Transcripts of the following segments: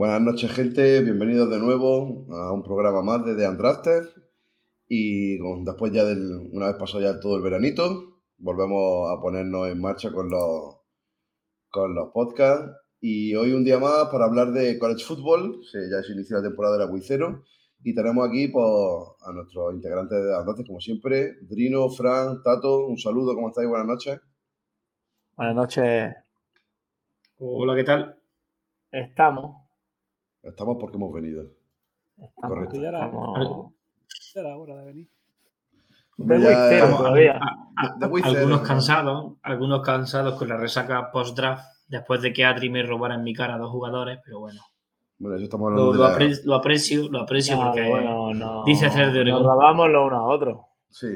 Buenas noches, gente. Bienvenidos de nuevo a un programa más de The Undrafted. Y con- después ya del, una vez pasado ya todo el veranito, volvemos a ponernos en marcha con los, con los podcasts. Y hoy un día más para hablar de college football. Se- ya se inició la temporada del Aguicero. Y tenemos aquí pues, a nuestros integrantes de The Undrafted, como siempre. Drino, Fran, Tato, un saludo, ¿cómo estáis? Buenas noches. Buenas noches. Hola, ¿qué tal? Estamos. Estamos porque hemos venido. estamos, Correcto. Ya era, estamos- ya era hora de venir. De Ya, eh, Estamos todavía. a- a- De- de Wizard, algunos ¿no? cansados, algunos cansados con la resaca post-draft, después de que Adri me robara en mi cara a dos jugadores, pero bueno. Bueno, eso estamos hablando Lo, de lo la- apre- lo aprecio, lo aprecio Ah, porque bueno, no, dice hacer de Oregón. Nos robamos lo uno a otro. Sí,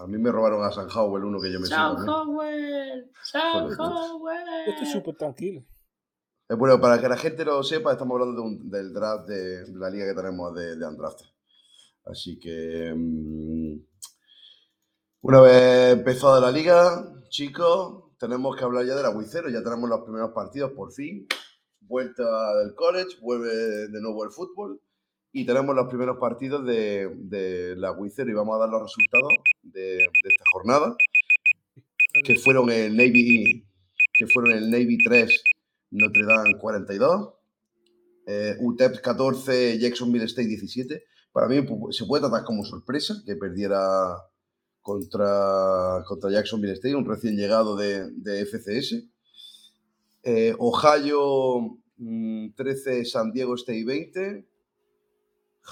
a mí me robaron a San Howell, uno que yo me también. Howell, Joder. Howell. Yo estoy súper tranquilo. Eh, bueno, para que la gente lo sepa, estamos hablando de del draft de, de la liga que tenemos de, de Undrafted. Así que mm, una vez empezada la liga, chicos, tenemos que hablar ya del aguicero. Ya tenemos los primeros partidos por fin. Vuelta del college, vuelve de nuevo el fútbol. Y tenemos los primeros partidos de, del aguicero y vamos a dar los resultados de, de esta jornada. que fueron el Navy, que fueron el Navy 3, Notre Dame 42, eh, UTEP 14, Jacksonville State 17. Para mí se puede tratar como sorpresa que perdiera contra, contra Jacksonville State, un recién llegado de, FCS. Eh, Ohio mm, 13, San Diego State 20,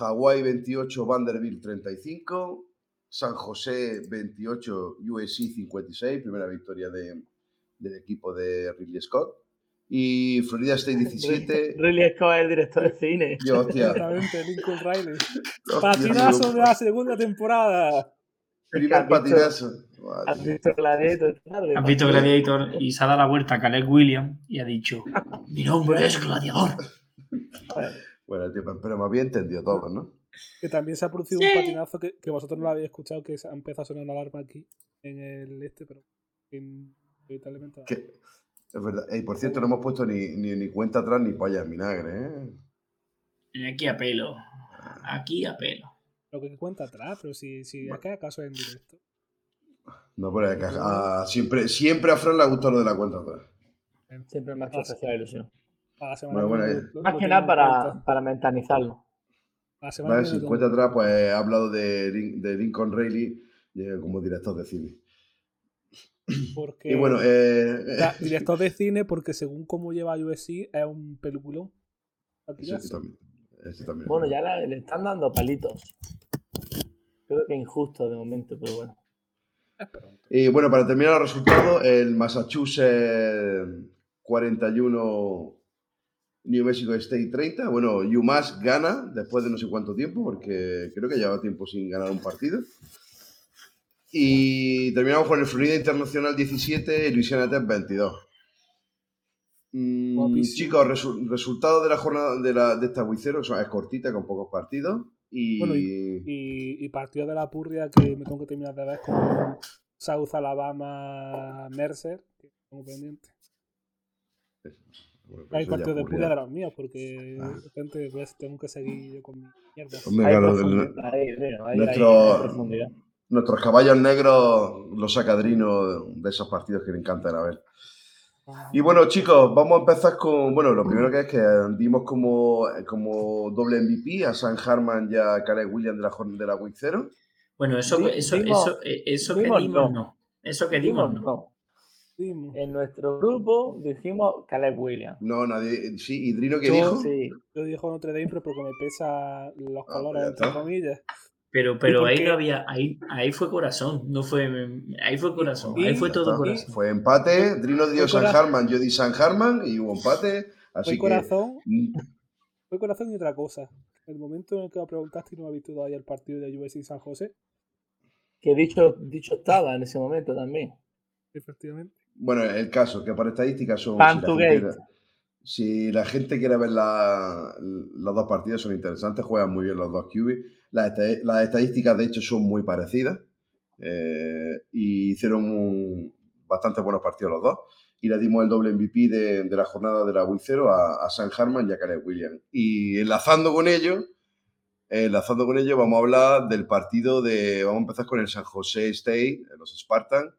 Hawaii 28, Vanderbilt 35, San José 28, USC 56, primera victoria de- del equipo de Ridley Scott. Y Florida State 17. Ridley Scott es el director de cine. Yo, hostia. Exactamente, Lincoln Riley. hostia, Patinazo de la segunda temporada. Primer ¿Has visto- patinazo. Madre ¿Has visto Gladiator? Has visto Gladiator y se ha dado la vuelta a Caleb Williams y ha dicho: Mi nombre es Gladiador. Bueno, tío, pero me había entendido todo, ¿no? Que también se ha producido Sí. un patinazo que, que vosotros no lo habéis escuchado, que ha empezado a sonar una alarma aquí en el este, pero. Que, es verdad. Y por cierto, no hemos puesto ni, ni, ni cuenta atrás ni polla en vinagre, ¿eh? Aquí a pelo. Aquí a pelo. Lo que cuenta atrás, pero si, si acá acaso es en directo. No, pero es que a- a- siempre, siempre a Fran le ha gustado lo de la cuenta atrás. Siempre me ha hecho especial ilusión. A la semana Bueno, que bueno, viene lo- Más lo que nada para, para mentalizarlo. A la semana Vale, si cuenta atrás, pues he hablado de, de Lincoln Riley eh, como director de cine. Porque Y bueno, eh, sea, director de cine, porque según cómo lleva USC, es un peliculón. ese Patillazo. también. ese también. Bueno, ya le, le están dando palitos. Creo que injusto de momento, pero bueno. Y bueno, para terminar los resultados, el Massachusetts 41, New Mexico State 30. Bueno, UMass gana después de no sé cuánto tiempo, porque creo que llevaba tiempo sin ganar un partido. Y terminamos con el Florida Internacional 17 y Louisiana Tech 22. Mm, chicos, resu- resultado de la jornada de, la, de esta Wicero, es cortita, con pocos partidos. Y, Bueno, Y, y partido de la purria que me tengo que terminar de ver con South Alabama Mercer, que tengo pendiente. Bueno, pues Hay partidos de purria de los míos, porque Ah. de repente pues, tengo que seguir yo con mi mierda. Hombre, Hay claro, profundidad, ahí, Drino, ahí, nuestro- ahí hay profundidad. Nuestros caballos negros los saca Drino de esos partidos que le encantan a ver. Y bueno, chicos, vamos a empezar con. Bueno, lo primero que es que dimos como, como doble MVP a San Harman y a Caleb Williams de la, de la Week 0. Bueno, eso, eso, dimos- eso, eh, eso que dimos dimos no. Eso que dimos Dimos no. Dimos. En nuestro grupo dijimos Caleb Williams. No, nadie. Sí, y Drino, ¿qué Yo- dijo? Sí, Yo dijo Notre Dame, pero porque me pesa los Ah, colores, pues entre comillas. Pero, pero ahí no había, ahí, ahí fue corazón, no fue, ahí fue corazón, Y- ahí fue todo corazón. Fue empate. Drino dio San. Harman, yo di San Harman y hubo empate. Así Fue corazón, mm, fue corazón y otra cosa. El momento en el que me preguntaste y no has visto todavía el partido de USC San José, que dicho, dicho estaba en ese momento también. efectivamente. Bueno, el caso, que por estadísticas son. Si la gente quiere ver la- los dos partidos, son interesantes, juegan muy bien los dos QB. Las, esta- las estadísticas, de hecho, son muy parecidas eh, y hicieron bastante buenos partidos los dos. y le dimos el doble MVP de, la jornada de la Wii a, a San Harman y a Caleb Williams. Y enlazando con ello, enlazando con ello, vamos a hablar del partido de, vamos a empezar con el San José State, los Spartans,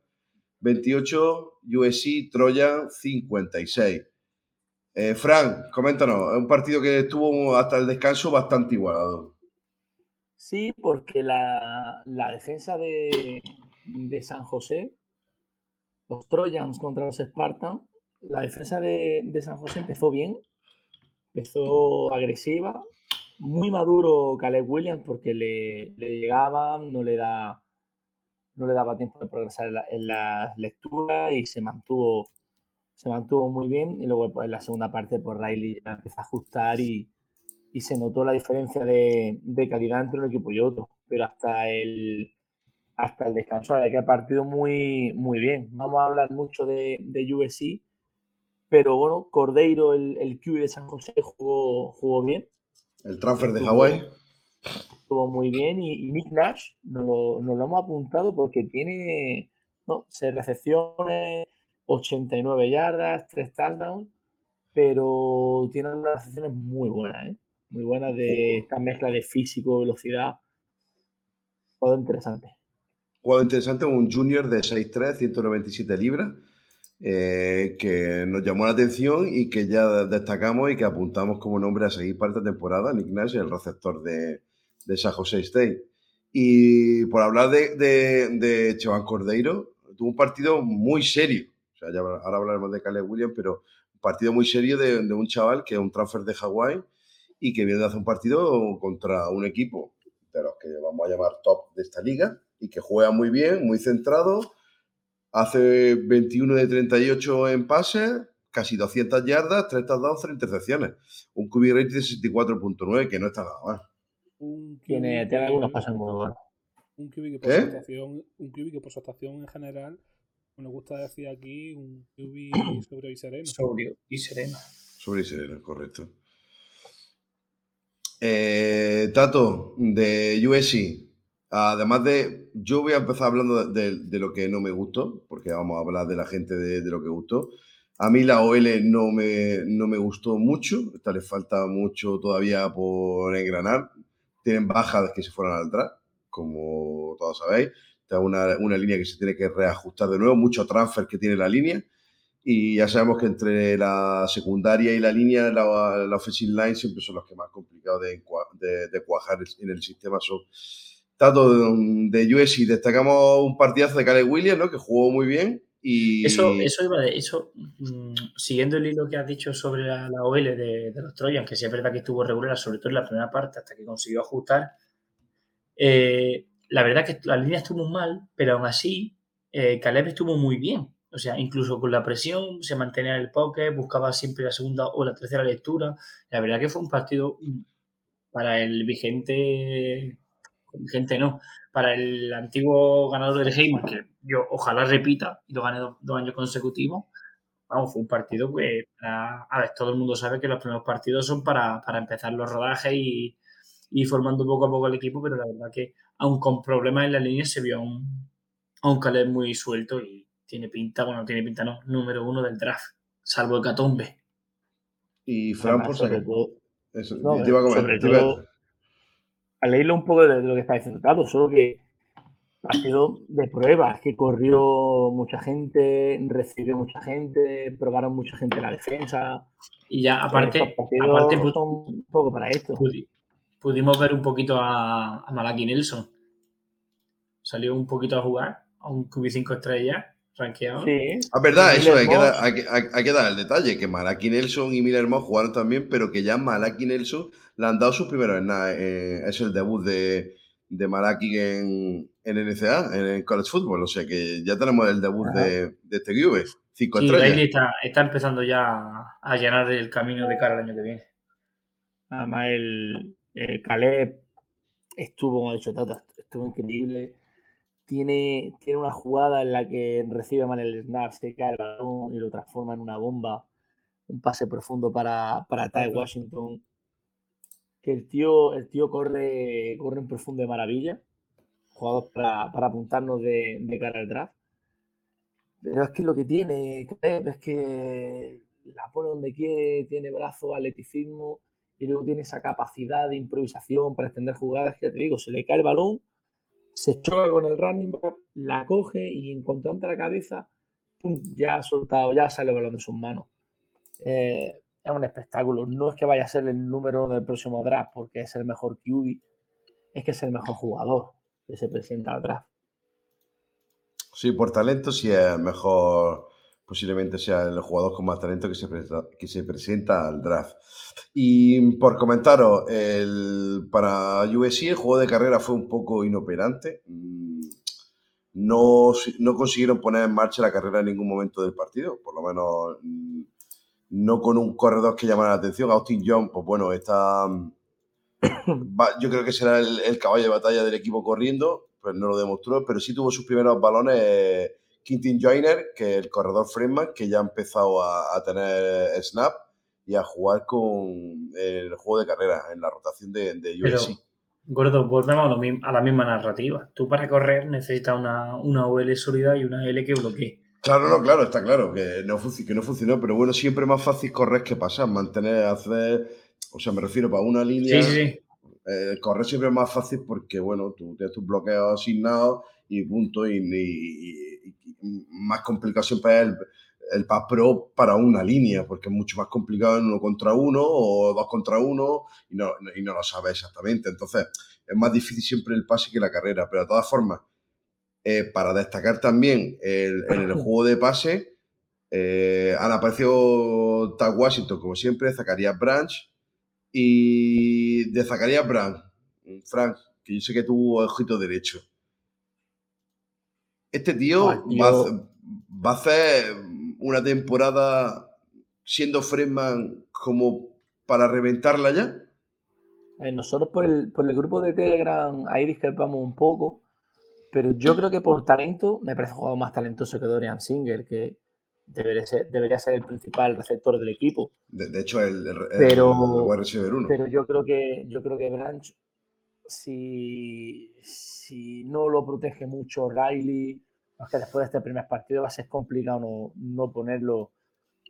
28, USC, Troya 56. Eh, Fran, coméntanos, es un partido que estuvo hasta el descanso bastante igualado. Sí, porque la, defensa de, San José, los Trojans contra los Spartans, la defensa de, San José empezó bien, empezó agresiva, muy maduro Caleb Williams porque le, le no le da no le daba tiempo de progresar en, la, en las lecturas y se mantuvo se mantuvo muy bien. Y luego pues, en la segunda parte pues Riley empezó a ajustar y, y se notó la diferencia de, de, calidad entre un equipo y otro. Pero hasta el hasta el descanso de que ha partido muy muy bien. Vamos a hablar mucho de, de USC pero bueno Cordeiro el, el QB de San José jugó, jugó bien. El transfer de Hawái. estuvo muy bien. Y, y Nick Nash nos lo, nos lo, hemos apuntado porque tiene no, seis recepciones, 89 yardas, 3 touchdowns, pero tiene unas recepciones muy buenas, ¿eh? Muy buenas de esta mezcla de físico, velocidad. Todo interesante. Juego interesante, un junior de 6'3, 197 libras, eh, que nos llamó la atención y que ya destacamos y que apuntamos como nombre a seguir parte de temporada, Nick Nash, el receptor de, de San José State. Y por hablar de, de, de Chevan Cordeiro, tuvo un partido muy serio. O sea, ya ahora hablaremos de Caleb Williams, pero un partido muy serio de, de un chaval que es un transfer de Hawái y que viene de hacer un partido contra un equipo de los que vamos a llamar top de esta liga y que juega muy bien, muy centrado. Hace 21 de 38 en pases, casi 200 yardas, 3 touchdowns, 3 intercepciones. Un QB rate de 64.9, que no está nada mal. Un Tiene, tiene algunos pases muy buenos. Un QB que por, ¿Qué? su actuación, un QB que por su actuación en general, me gusta decir aquí, un QB sobre y sereno. Sobrio y sereno. Sobre y sereno, correcto. Eh, Tato, de USC. Además de, yo voy a empezar hablando de, de, de, lo que no me gustó, porque vamos a hablar de la gente de, de lo que gustó. A mí la OL no me, no me gustó mucho, esta le falta mucho todavía por engranar. Tienen bajas que se fueron al draft, como todos sabéis. Está una, una línea que se tiene que reajustar de nuevo, mucho transfer que tiene la línea. Y ya sabemos que entre la secundaria y la línea, la, la offensive line siempre son los que más complicados de, de, de cuajar en el sistema son. Tato de USC, destacamos un partidazo de Caleb Williams, ¿no? Que jugó muy bien. Y... Eso, eso iba de eso, mmm, siguiendo el hilo que has dicho sobre la, OL de, de, los Trojans, que sí es verdad que estuvo regular, sobre todo en la primera parte, hasta que consiguió ajustar. Eh, la verdad que la línea estuvo mal, pero aún así, eh, Caleb estuvo muy bien. O sea, incluso con la presión, se mantenía en el pocket, buscaba siempre la segunda o la tercera lectura. La verdad que fue un partido para el vigente gente no, para el antiguo ganador del Heimer, que yo ojalá repita y lo gane dos, dos, años consecutivos, vamos, fue un partido que, para, a ver, todo el mundo sabe que los primeros partidos son para, para empezar los rodajes y, y, formando poco a poco el equipo, pero la verdad que, aun con problemas en la línea, se vio a un, a un Caleb muy suelto y tiene pinta, bueno, tiene pinta no, número uno del draft, salvo el Catombe. Y Fran, por sobre todo, eso, no, te iba a comer, sobre te iba... todo, a leerlo un poco de lo que está diciendo Tato, solo que ha sido de pruebas, que corrió mucha gente, recibió mucha gente, probaron mucha gente la defensa. Y ya, aparte, aparte un poco para esto. Pudimos ver un poquito a, a Malaki Nelson. Salió un poquito a jugar, a un QB5 estrellas, rankeado. Sí. Ah, verdad, eso hay que, dar, hay, que, hay que, dar, el detalle, que Malaki Nelson y Miller Moss jugaron también, pero que ya Malaki Nelson le han dado sus primeros en nada. Eh, es el debut de, de Malaki en, en NCA, en el College Football. O sea que ya tenemos el debut de, de, este QB. Cinco sí, estrellas. Está, está, empezando ya a llenar el camino de cara al año que viene. Además, el, el Caleb estuvo, como ha dicho Tata, estuvo increíble. Tiene, tiene una jugada en la que recibe mal el snap, se cae el balón y lo transforma en una bomba. Un pase profundo para, para Ty Washington que el tío, el tío corre, corre en profundo de maravilla, jugador para, para apuntarnos de, de, cara al draft. Pero es que lo que tiene, es que la pone donde quiere, tiene brazo, atleticismo y luego tiene esa capacidad de improvisación para extender jugadas que te digo, se le cae el balón, se choca con el running back, la coge y en cuanto la cabeza, ya ha soltado, ya sale el balón de sus manos. Eh, es un espectáculo. No es que vaya a ser el número del próximo draft porque es el mejor QB, es que es el mejor jugador que se presenta al draft. Sí, por talento sí es mejor, posiblemente sea el jugador con más talento que se, presenta, que se presenta al draft. Y por comentaros, el, para USC el juego de carrera fue un poco inoperante. Mm, no, no consiguieron poner en marcha la carrera en ningún momento del partido, por lo menos mm, no con un corredor que llamara la atención. Austin John, pues bueno, está. yo creo que será el, caballo de batalla del equipo corriendo, pues no lo demostró, pero sí tuvo sus primeros balones Quintin Joyner, que el corredor Freeman, que ya ha empezado a, tener snap y a jugar con el juego de carrera en la rotación de, de USC. Gordo, volvemos a, la misma narrativa. Tú para correr necesitas una, una OL sólida y una L que bloquee. Claro, no, claro, está claro que no, que no funcionó, pero bueno, siempre es más fácil correr que pasar, mantener, hacer, o sea, me refiero para una línea. Sí, sí, eh, correr siempre es más fácil porque, bueno, tú tienes tus bloqueos asignados y punto, y, más complicado siempre es el, el pass pro para una línea, porque es mucho más complicado en uno contra uno o dos contra uno y no, y no lo sabes exactamente. Entonces, es más difícil siempre el pase que la carrera, pero de todas formas, eh, para destacar también en el juego de pase, eh, han aparecido Tag Washington, como siempre, Zacarías Branch. Y de Zacarías Branch, Frank, que yo sé que tuvo ojito derecho. Este tío va, a hacer una temporada siendo Fredman como para reventarla ya. nosotros por el, por el grupo de Telegram ahí discrepamos un poco pero yo creo que por talento me parece un jugador más talentoso que Dorian Singer, que debería ser, debería ser el principal receptor del equipo. De, hecho, el, el, pero, Pero yo creo que yo creo que Branch, si, si no lo protege mucho Riley, es que después de este primer partido va a ser complicado no, no ponerlo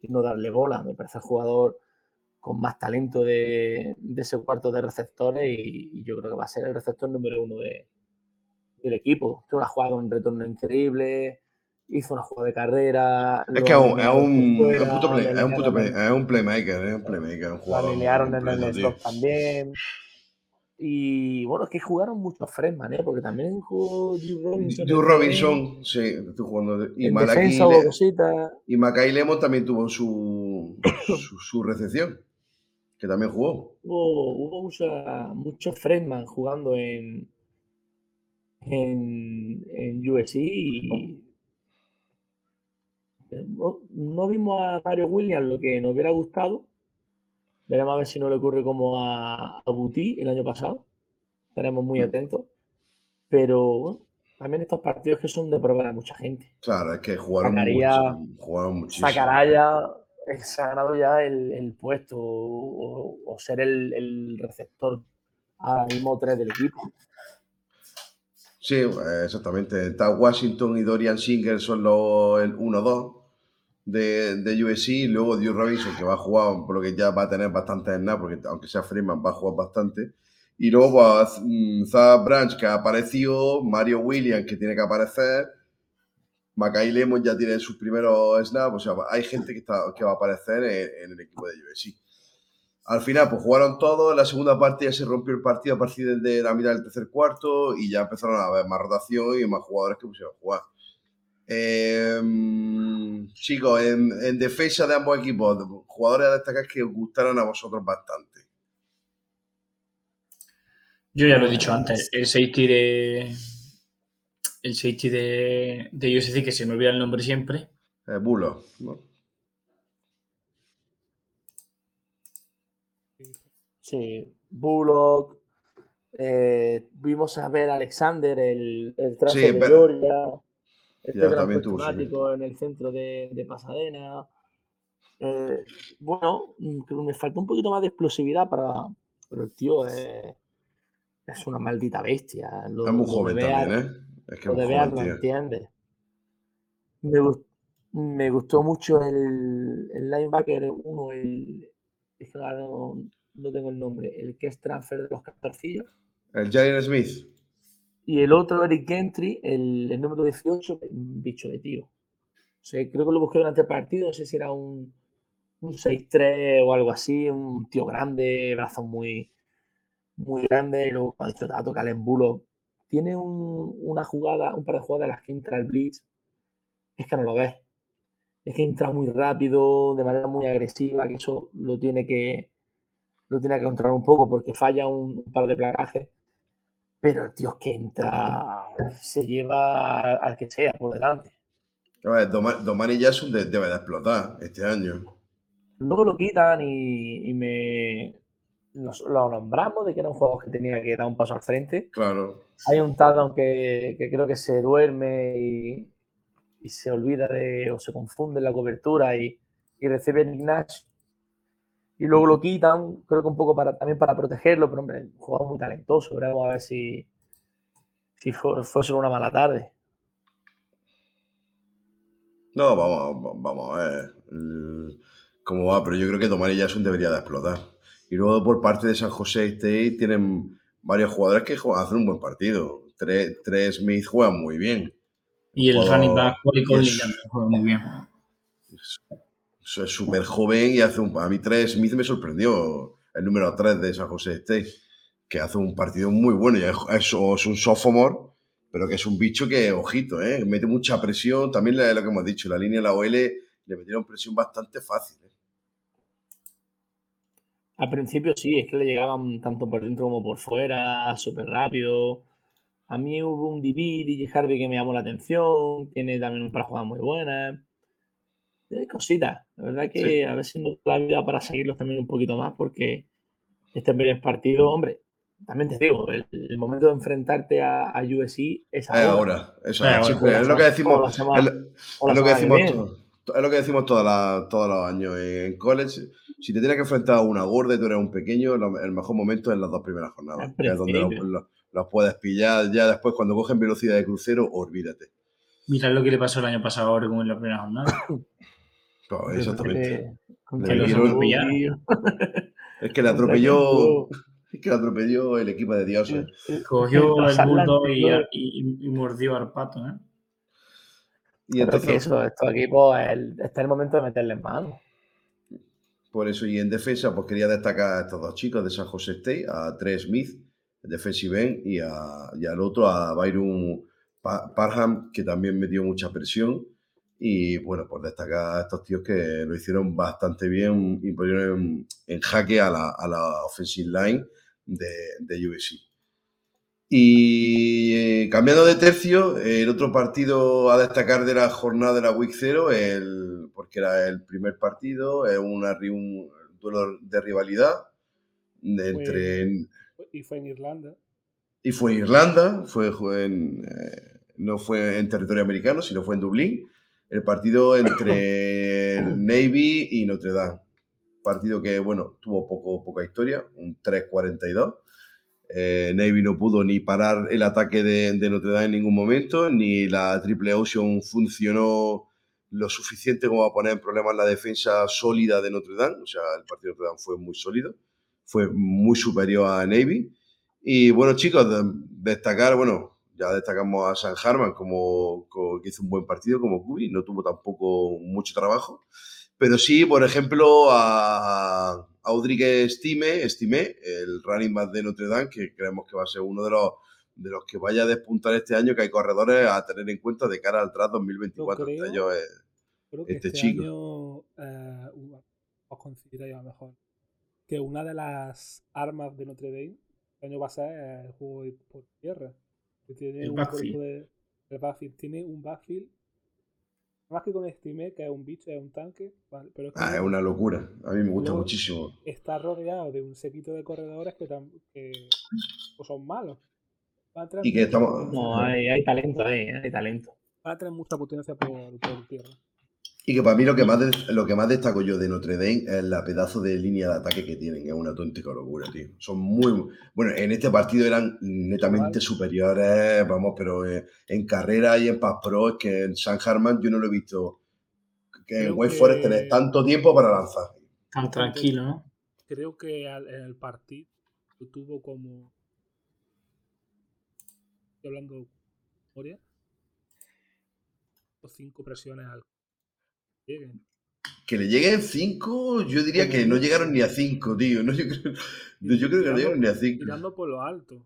y no darle bola. Me parece el jugador con más talento de, de ese cuarto de receptores y, yo creo que va a ser el receptor número uno de, del equipo. Tuvo una jugada con un retorno increíble, hizo una jugada de carrera. Es que es un, es un, es un, play, es un, puto play, es un playmaker, es un playmaker, un jugador. Alinearon en el slot también. Y bueno, es que jugaron muchos Fresman, ¿eh? porque también jugó Drew Robinson. Drew Robinson, sí, jugando. Y, Malaki, y Mackay Lemon también tuvo su, su, su, recepción, que también jugó. Hubo, hubo mucha, muchos Fresman jugando en, en, en USC y no, vimos a Mario Williams lo que nos hubiera gustado. Veremos a ver si no le ocurre como a, a Buti el año pasado. Estaremos muy atentos. Pero también estos partidos que son de probar a mucha gente. Claro, es que jugaron, mucho, jugaron muchísimo. Se ha ganado ya el, puesto o, ser el, el receptor ahora mismo 3 del equipo. Sí, exactamente. Está Washington y Dorian Singer son los el 1-2 de, de USC. Y luego Drew Robinson, que va a jugar, por lo que ya va a tener bastante en nada, porque aunque sea Freeman, va a jugar bastante. Y luego pues, mm, Branch, que ha aparecido. Mario Williams, que tiene que aparecer. Mackay Lemon ya tiene sus primeros snaps. O sea, hay gente que, está, que va a aparecer en, el equipo de USC. Al final, pues jugaron todos. La segunda parte ya se rompió el partido a partir de la mitad del tercer cuarto y ya empezaron a haber más rotación y más jugadores que pusieron a jugar. Em, chicos, en, defensa de ambos equipos, jugadores a destacar que os gustaron a vosotros bastante. Yo ya lo he dicho antes, el safety de. El safety de, de USC, que se me olvida el nombre siempre. Eh, Bulo, ¿no? Sí, Bullock. Eh, vimos a ver a Alexander, el, el traje de Georgia. Este gran en el centro de, de Pasadena. Eh, bueno, me falta un poquito más de explosividad para. Pero el tío es, es una maldita bestia. es muy joven también, ¿eh? Es que lo de no entiende. Me gustó mucho el, el linebacker uno, el. Es que ahora no, no tengo el nombre. El que es transfer de los castorcillos. El Jalen Smith. Y el otro, Eric Gentry, el, número 18, un bicho de tío. O sea, creo que lo busqué durante el partido, no sé si era un, un 6'3 o algo así, un tío grande, brazos muy, muy grandes. Y luego cuando está toca el embulo, tiene un- una jugada, un par de jugadas en las que entra el blitz, es que no lo ves. Es que entra muy rápido, de manera muy agresiva, que eso lo tiene que, lo tiene que controlar un poco porque falla un, un par de placajes. Pero el tío que entra, se lleva al- que sea por delante. A ver, Doma- Domani Jackson de- debe de explotar este año. Luego lo quitan y, y me nos- lo nombramos de que era un juego que tenía que dar un paso al frente. Claro. Hay un touchdown que, que creo que se duerme y, y se olvida de o se confunde en la cobertura y, y recibe Nick Nash. Y luego lo quitan, creo que un poco para, también para protegerlo, pero hombre, un jugador muy talentoso. Veremos a ver si, si fue, fue solo una mala tarde. No, vamos, va- vamos a ver el- cómo va, pero yo creo que Domani Jackson debería de explotar. Y luego por parte de San José State tienen varios jugadores que juegan- hacen un buen partido. Tres, tres Smith juegan muy bien. Y el running back, Corey Conley, también juega muy bien. Eso Es súper joven y hace un... A mí tres Smith me sorprendió el número 3 de San José State, que hace un partido muy bueno. Es, un sophomore, pero que es un bicho que, ojito, ¿eh? mete mucha presión. También lo que hemos dicho, la línea de la OL le metieron presión bastante fácil. ¿eh? Al principio sí, es que le llegaban tanto por dentro como por fuera, súper rápido. A mí hubo un DB, DJ Harvey, que me llamó la atención. Tiene también un par de jugadas muy buenas. Hay cositas. La verdad que Sí. a ver si nos da la vida para seguirlos también un poquito más, porque este primer partido, hombre, también te digo, el, el momento de enfrentarte a, a USC es Es ahora. ahora, eso Es es, ahora. es lo que decimos, semana- es lo- es lo que decimos, es lo que decimos toda la- todos los años en college. Si te tienes que enfrentar a una gorda y tú eres un pequeño, lo- el mejor momento es las dos primeras jornadas. Que es donde los, los puedes pillar. Ya después, cuando cogen velocidad de crucero, olvídate. Mirad lo que le pasó el año pasado a Oregon en la primera jornada. Exactamente. Le dieron-. Es que le atropelló, es que le atropelló el equipo de dioses. Cogió el Transatlántico. bulldog y, y- y mordió al pato. ¿eh? Y Pero es que entonces, eso, estos equipos, el- está en el momento de meterles mano. por eso, y en defensa, pues quería destacar a estos dos chicos de San José State, a Trey Smith, el defensive end, y, a- y al otro, a Byron Pa- Parham, que también metió mucha presión. Y bueno, por destacar a estos tíos que lo hicieron bastante bien y pusieron en, en jaque a la, a la offensive line de, de USC. Y eh, cambiando de tercio, el otro partido a destacar de la jornada de la Week 0, el, porque era el primer partido, es un duelo de rivalidad de entre, Y fue en Irlanda. y fue en Irlanda, fue, fue en, eh, no fue en territorio americano, sino fue en Dublín. El partido entre Navy y Notre Dame. Partido que, bueno, tuvo poco, poca historia, un 3-42. Eh, Navy no pudo ni parar el ataque de, Notre Dame en ningún momento, ni la Triple Ocean funcionó lo suficiente como para poner en problemas la defensa sólida de Notre Dame. O sea, el partido de Notre Dame fue muy sólido, fue muy superior a Navy. Y bueno, chicos, de- destacar, bueno, ya destacamos a San Harman como, como que hizo un buen partido como Cubi, no tuvo tampoco mucho trabajo. Pero sí, por ejemplo, a, a Audric Stime, Stime, el running back de Notre Dame, que creemos que va a ser uno de los, de los que vaya a despuntar este año, que hay corredores a tener en cuenta de cara al draft 2024. Yo Entre ellos es- Creo que Este este, chico. año eh, os coincidiréis a lo mejor que una de las armas de Notre Dame este año va a ser el juego de- por tierra. Que tiene El un backfield. de- el backfield. Tiene un backfield más que con Estime, que es un bicho, es un tanque, vale, pero es que ah, es una locura. A mí me gusta muchísimo. está rodeado de un sequito de corredores que, tam- que pues son malos. Van a traer Y que mucha estamos- potencia- No, hay, hay talento ahí, ¿eh? hay talento. van a traer mucha potencia por, por tierra. Y que para mí lo que, más de- lo que más destaco yo de Notre Dame es la pedazo de línea de ataque que tienen. Es una auténtica locura, tío. Son muy... Bueno, en este partido eran netamente superiores, vamos, pero eh, en carrera y en pass pro es que en San Harman yo no lo he visto que en Wake Forest tenés tanto tiempo para lanzar. Tan tranquilo, ¿no? Creo que en el partido tuvo como. Estoy hablando de memoria. o Cinco presiones al. Lleguen. Que le lleguen 5, yo diría que no llegaron ni a 5, tío. No, yo, creo, yo creo que no llegaron ni a 5. Tirando por lo alto.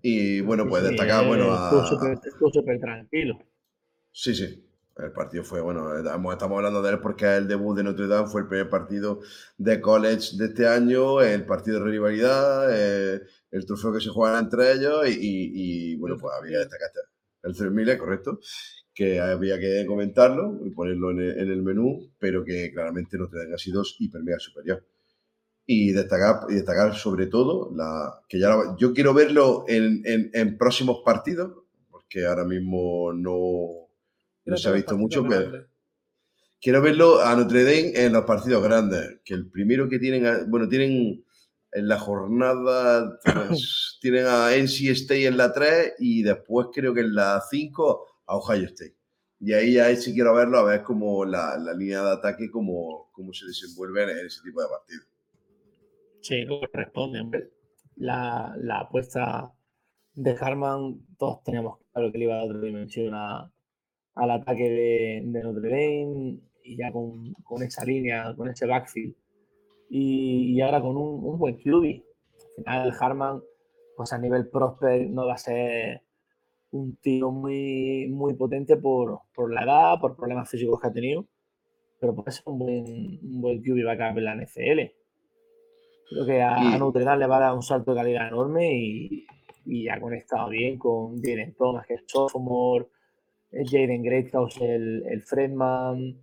Y bueno, pues Sí, destacar, bueno, Estuvo a, súper- estuvo súper tranquilo. Sí, sí. El partido fue, bueno, estamos estamos hablando de él porque el debut de Notre Dame fue el primer partido de college de este año, el partido de rivalidad, eh, el trofeo que se juegan entre ellos y, y- y, bueno, El pues había que 3000. destacar este- el 3000, correcto, que había que comentarlo y ponerlo en el, en el menú, pero que claramente Notre Dame ha sido hiper mega superior. Y destacar, y destacar sobre todo la, que ya la- yo quiero verlo en, en- en próximos partidos, porque ahora mismo no, no se ha visto mucho, pero quiero verlo a Notre Dame en los partidos grandes. Que el primero que tienen, bueno, tienen en la jornada, pues, tienen a NC State en la 3 y después creo que en la 5 a Ohio State. Y ahí ya sí quiero verlo, a ver cómo la, la línea de ataque, cómo, cómo se desenvuelve en ese tipo de partidos. Sí, corresponde. hombre. La, la apuesta de Harman, todos teníamos claro que le iba a dar otra dimensión a- al ataque de, de Notre Dame y ya con, con esa línea, con ese backfield. Y, y ahora con un, un buen QB. Al final, Harman, pues a nivel prospect, no va a ser un tío muy, muy potente por, por la edad, por problemas físicos que ha tenido, pero puede ser un buen, un buen QB backup en la NFL. Creo que a, Y- a Notre Dame le va a dar un salto de calidad enorme y, y ha conectado bien con Jaden Thomas, que es sophomore, Jaden Greathouse, el, el Fredman,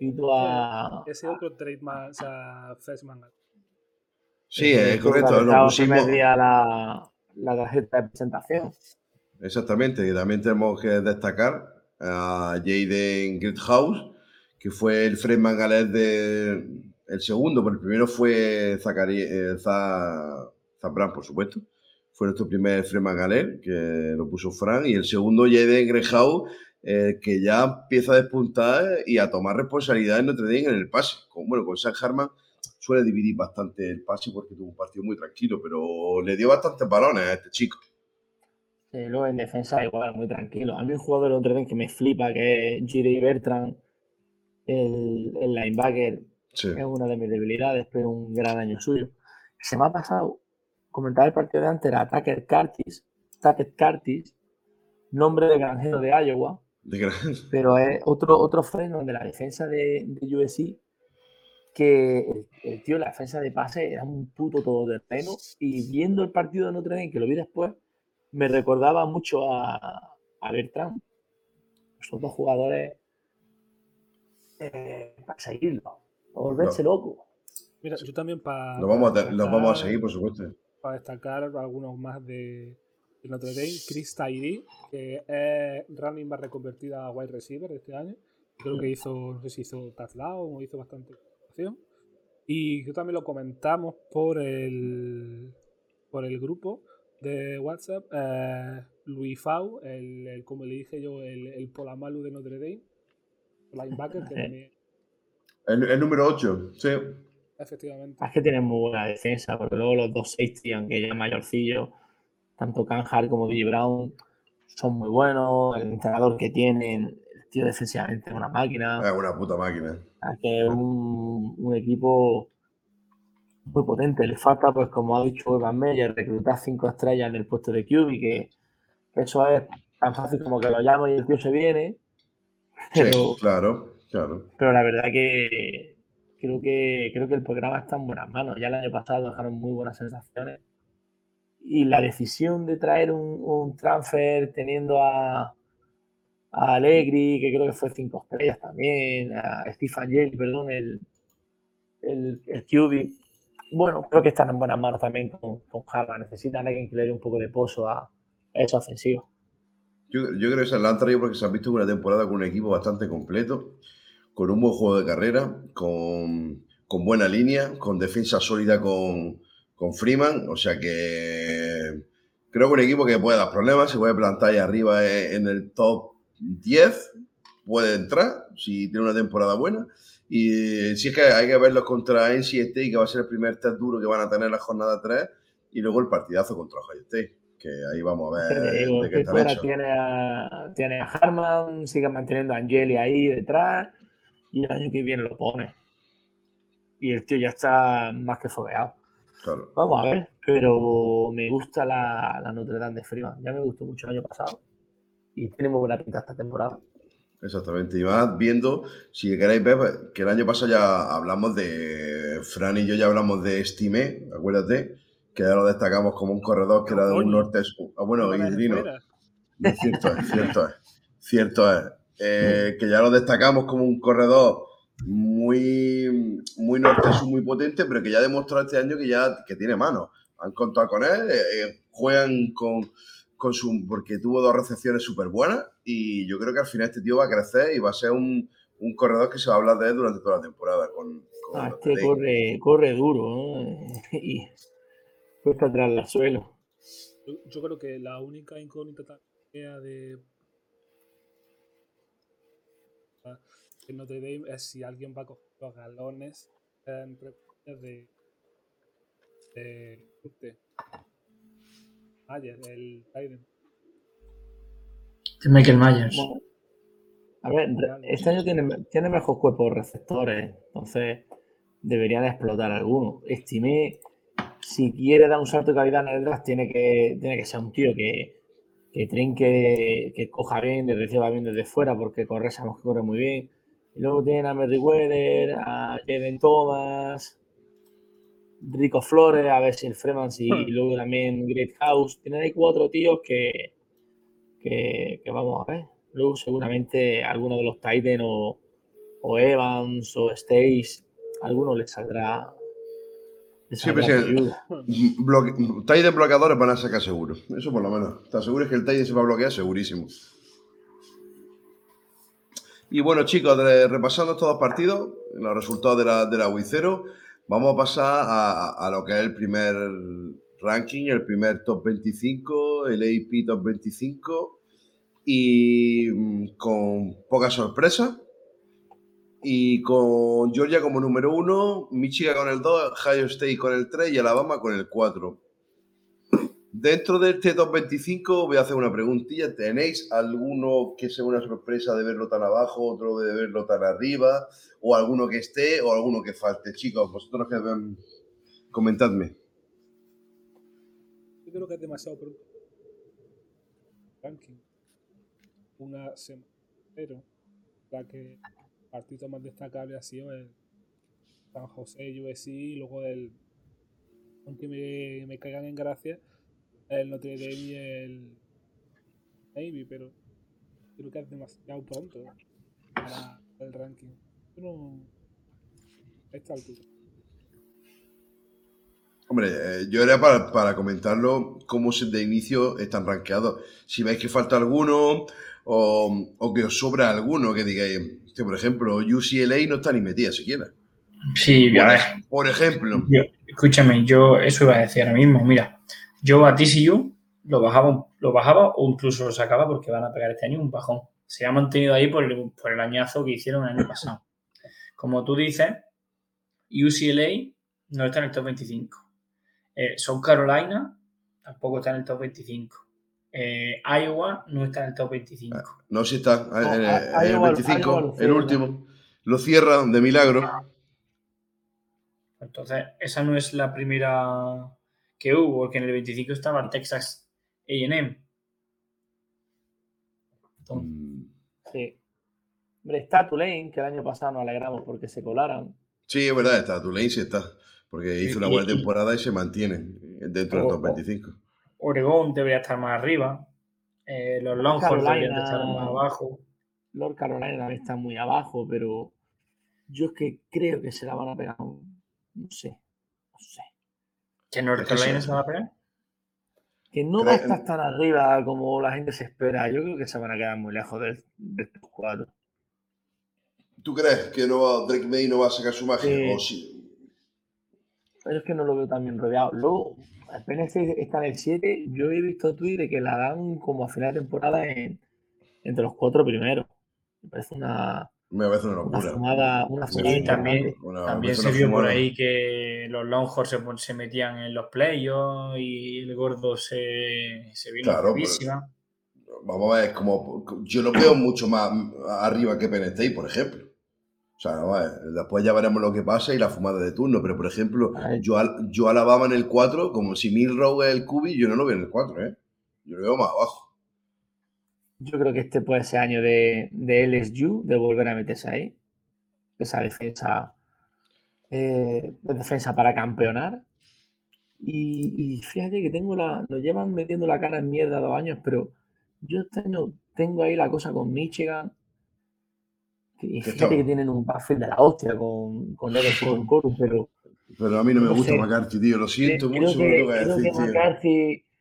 y toda... Ese otro trademark, o sea, freshman. Sí, es correcto. Lo pusimos, día la, la tarjeta de presentación. Exactamente, y también tenemos que destacar a Jaden Greathouse, que fue el freshman galés de el segundo, pero el primero fue Zachary, eh, Zabran, por supuesto. Fue nuestro primer freshman galés, que lo puso Fran, y el segundo Jaden Greathouse, eh, que ya empieza a despuntar y a tomar responsabilidad en Notre Dame en el pase. Con, bueno, con Sam Harman suele dividir bastante el pase porque tuvo un partido muy tranquilo, pero le dio bastantes balones a este chico. Sí, luego en defensa igual, muy tranquilo. A mí un jugador de Notre Dame que me flipa, que es J.D. Bertrand, el, el linebacker, Sí. es una de mis debilidades, pero un gran año suyo. Se me ha pasado, comentar el partido de antes, era Tucker Curtis, Tucker Curtis, nombre de granjero de Iowa, De gran- pero es otro, otro freno de la defensa de, de USC, que el, el tío, la defensa de pase era un puto todoterreno, y viendo el partido de Notre Dame, que lo vi después, me recordaba mucho a, a Bertrand. Son dos jugadores eh, para seguirlo, para volverse loco. Mira, yo también para. Los vamos, a, te- los vamos a seguir, por supuesto. Para destacar algunos más de, de Notre Dame. Chris Tyree, que es running back reconvertida a wide receiver este año. Creo que hizo, no sé si hizo touchdown o hizo bastante acción. Y yo también lo comentamos por el, por el grupo de WhatsApp. eh, Luis Fau, el, el- como le dije yo, el, el Polamalu de Notre Dame. Linebacker, que también, El, el número 8, sí. efectivamente. Es que tienen muy buena defensa, porque luego los dos safety, aunque ya mayorcillos, tanto Canjar como Billy Brown, son muy buenos. El entrenador que tienen, el tío defensivamente es una máquina. Es una puta máquina. Es que es un, un equipo muy potente. Le falta, pues como ha dicho Evan Meyer, reclutar cinco estrellas en el puesto de QB, que, que eso es tan fácil como que lo llamo y el tío se viene. Sí, claro, claro. pero la verdad que creo que creo que el programa está en buenas manos. Ya el año pasado dejaron muy buenas sensaciones. Y la decisión de traer un, un transfer teniendo a, a Allegri, que creo que fue cinco estrellas también, a Steve Angeli, perdón, el, el, el QB. Bueno, creo que están en buenas manos también con, con. Necesitan alguien que le dé un poco de pozo a, a esa ofensiva. Yo, yo creo que se la han traído porque se han visto una temporada con un equipo bastante completo, con un buen juego de carrera, con, con buena línea, con defensa sólida con, con Freeman. O sea que Creo que un equipo que puede dar problemas, se puede plantar ahí arriba eh, en el top 10, puede entrar si tiene una temporada buena. Y si es que hay que verlos contra NC State, que va a ser el primer test duro que van a tener la jornada 3, y luego el partidazo contra Ohio State, que ahí vamos a ver Digo, de qué están hechos. tiene a, tiene a Harman, sigue manteniendo a Angeli ahí detrás y el año que viene lo pone. Y el tío ya está más que fogueado. Claro. Vamos a ver, pero me gusta la, la Notre Dame de Freeman. Ya me gustó mucho el año pasado y tiene muy buena pinta esta temporada. Exactamente. Y más viendo, si queréis ver, pues, que el año pasado ya hablamos de. Fran y yo ya hablamos de Estime, acuérdate, que ya lo destacamos como un corredor que era de un norte. Ah, bueno, No y me Drino. fuera. No, Cierto es, cierto es. Cierto es. Eh, que ya lo destacamos como un corredor muy, muy norte-sur, muy potente, pero que ya ha demostrado este año que ya que tiene manos. Han contado con él, eh, eh, juegan con, con su. porque tuvo dos recepciones súper buenas y yo creo que al final este tío va a crecer y va a ser un, un corredor que se va a hablar de él durante toda la temporada. Con, con Ah, este corre, corre duro ¿eh? y cuesta atrás al suelo. Yo, yo creo que la única incógnita de en Notre Dame es si alguien va a coger los galones en preferencias de de, de Mayer, el. De Michael Myers. Bueno, a ver, este año tiene, tiene mejor cuerpo de receptores, entonces deberían explotar algunos. Estimé, si quiere dar un salto de calidad en el draft, tiene que, tiene que ser un tío que, que trinque, que coja bien, que reciba bien desde fuera, porque correr sabemos que corre muy bien. Y luego tienen a Merriweather, a Jaden Thomas, Rico Flores, a ver si el Freeman y Hmm. luego también Great House. Tienen ahí cuatro tíos que, que, que vamos a ver. Luego seguramente alguno de los Titan o, o Evans o Stace, alguno les saldrá. Les Sí, saldrá sí. ayuda. Bloque, Titan bloqueadores van a sacar seguro. Eso por lo menos. ¿Estás seguro que el Titan se va a bloquear? Segurísimo. Y bueno, chicos, repasando estos dos partidos, los resultados de la, de la Wii vamos a pasar a, a lo que es el primer ranking, el primer top 25, el AP top 25, y mm, con poca sorpresa. Y con Georgia como número uno, Michigan con el 2, Ohio State con el 3 y Alabama con el 4. Dentro de este top 25 voy a hacer una preguntilla. ¿Tenéis alguno que sea una sorpresa de verlo tan abajo, otro de verlo tan arriba, o alguno que esté, o alguno que falte? Chicos, vosotros que ven, comentadme. Yo creo que es demasiado pronto. Ranking. Una semana. Pero la que el partido más destacable ha sido el San José USC y luego el. Aunque me caigan en gracia, el Notre Dame y el Navy, pero creo que es demasiado pronto para el ranking. No. A esta altura. Hombre, eh, yo era para, para comentarlo cómo se- de inicio están rankeados. Si veis que falta alguno o, o que os sobra alguno, que digáis, que por ejemplo, UCLA no está ni metida siquiera. Sí, a ver. Por ejemplo, Yo- escúchame, yo eso iba a decir ahora mismo. Mira, yo a TCU lo bajaba, lo bajaba o incluso lo sacaba porque van a pegar este año un bajón. Se ha mantenido ahí por el, por el añazo que hicieron el año pasado. Como tú dices, UCLA no está en el top 25. Eh, South Carolina tampoco está en el top 25. Eh, Iowa no está en el top 25. no si está en, en- a- en el Iowa- 25, Iowa lo el último. Lo cierra de milagro. Entonces, esa no es la primera que hubo, porque en el 25 estaba el Texas AM. Entonces, Mm, Sí. Hombre, está Tulane, que el año pasado nos alegramos porque se colaran. Sí, es verdad, está. Tulane sí está. Porque hizo una buena temporada y se mantiene dentro del top oh. 25. Oregón debería estar más arriba. Eh, los Longhorns deberían Carolina. estar más abajo. Lord Carolina también está muy abajo, pero yo es que creo que se la van a pegar. No sé, no sé. ¿Que North Carolina se va a pegar? Que no va a estar tan arriba como la gente se espera. Yo creo que se van a quedar muy lejos del, de estos cuatro. ¿Tú crees que no va- Drake May no va a sacar su magia? Sí. O sí? Pero es que no lo veo tan bien rodeado. Luego, el PNC está en el 7. Yo he visto tweets de que la dan como a final de temporada en, entre los cuatro primeros. Me parece una, Me parece una una locura. fumada, una fumada Y también. Una- también se vio una por ahí que los Longhorns se, se metían en los playoffs y el gordo se, se vino Claro. Vamos a ver, como yo lo veo mucho más arriba que Penn State, por ejemplo. O sea, vamos a ver, después ya veremos lo que pasa y la fumada de turno. Pero, por ejemplo, Ay. yo, yo a Alabama en el 4, como si Milrow es el cubi, yo no lo veo en el 4, ¿eh? Yo lo veo más abajo. Yo creo que este puede ser año de, de LSU, de volver a meterse ahí. Esa defensa, eh, de defensa para campeonar. Y, y fíjate que tengo la, nos llevan metiendo la cara en mierda dos años, pero yo este año tengo ahí la cosa con Michigan. Y fíjate que tienen un backfield de la hostia con, con con Coru, pero Pero a mí no me No gusta sé. McCarthy, tío. Lo siento creo mucho, que, tengo creo decir, que tío.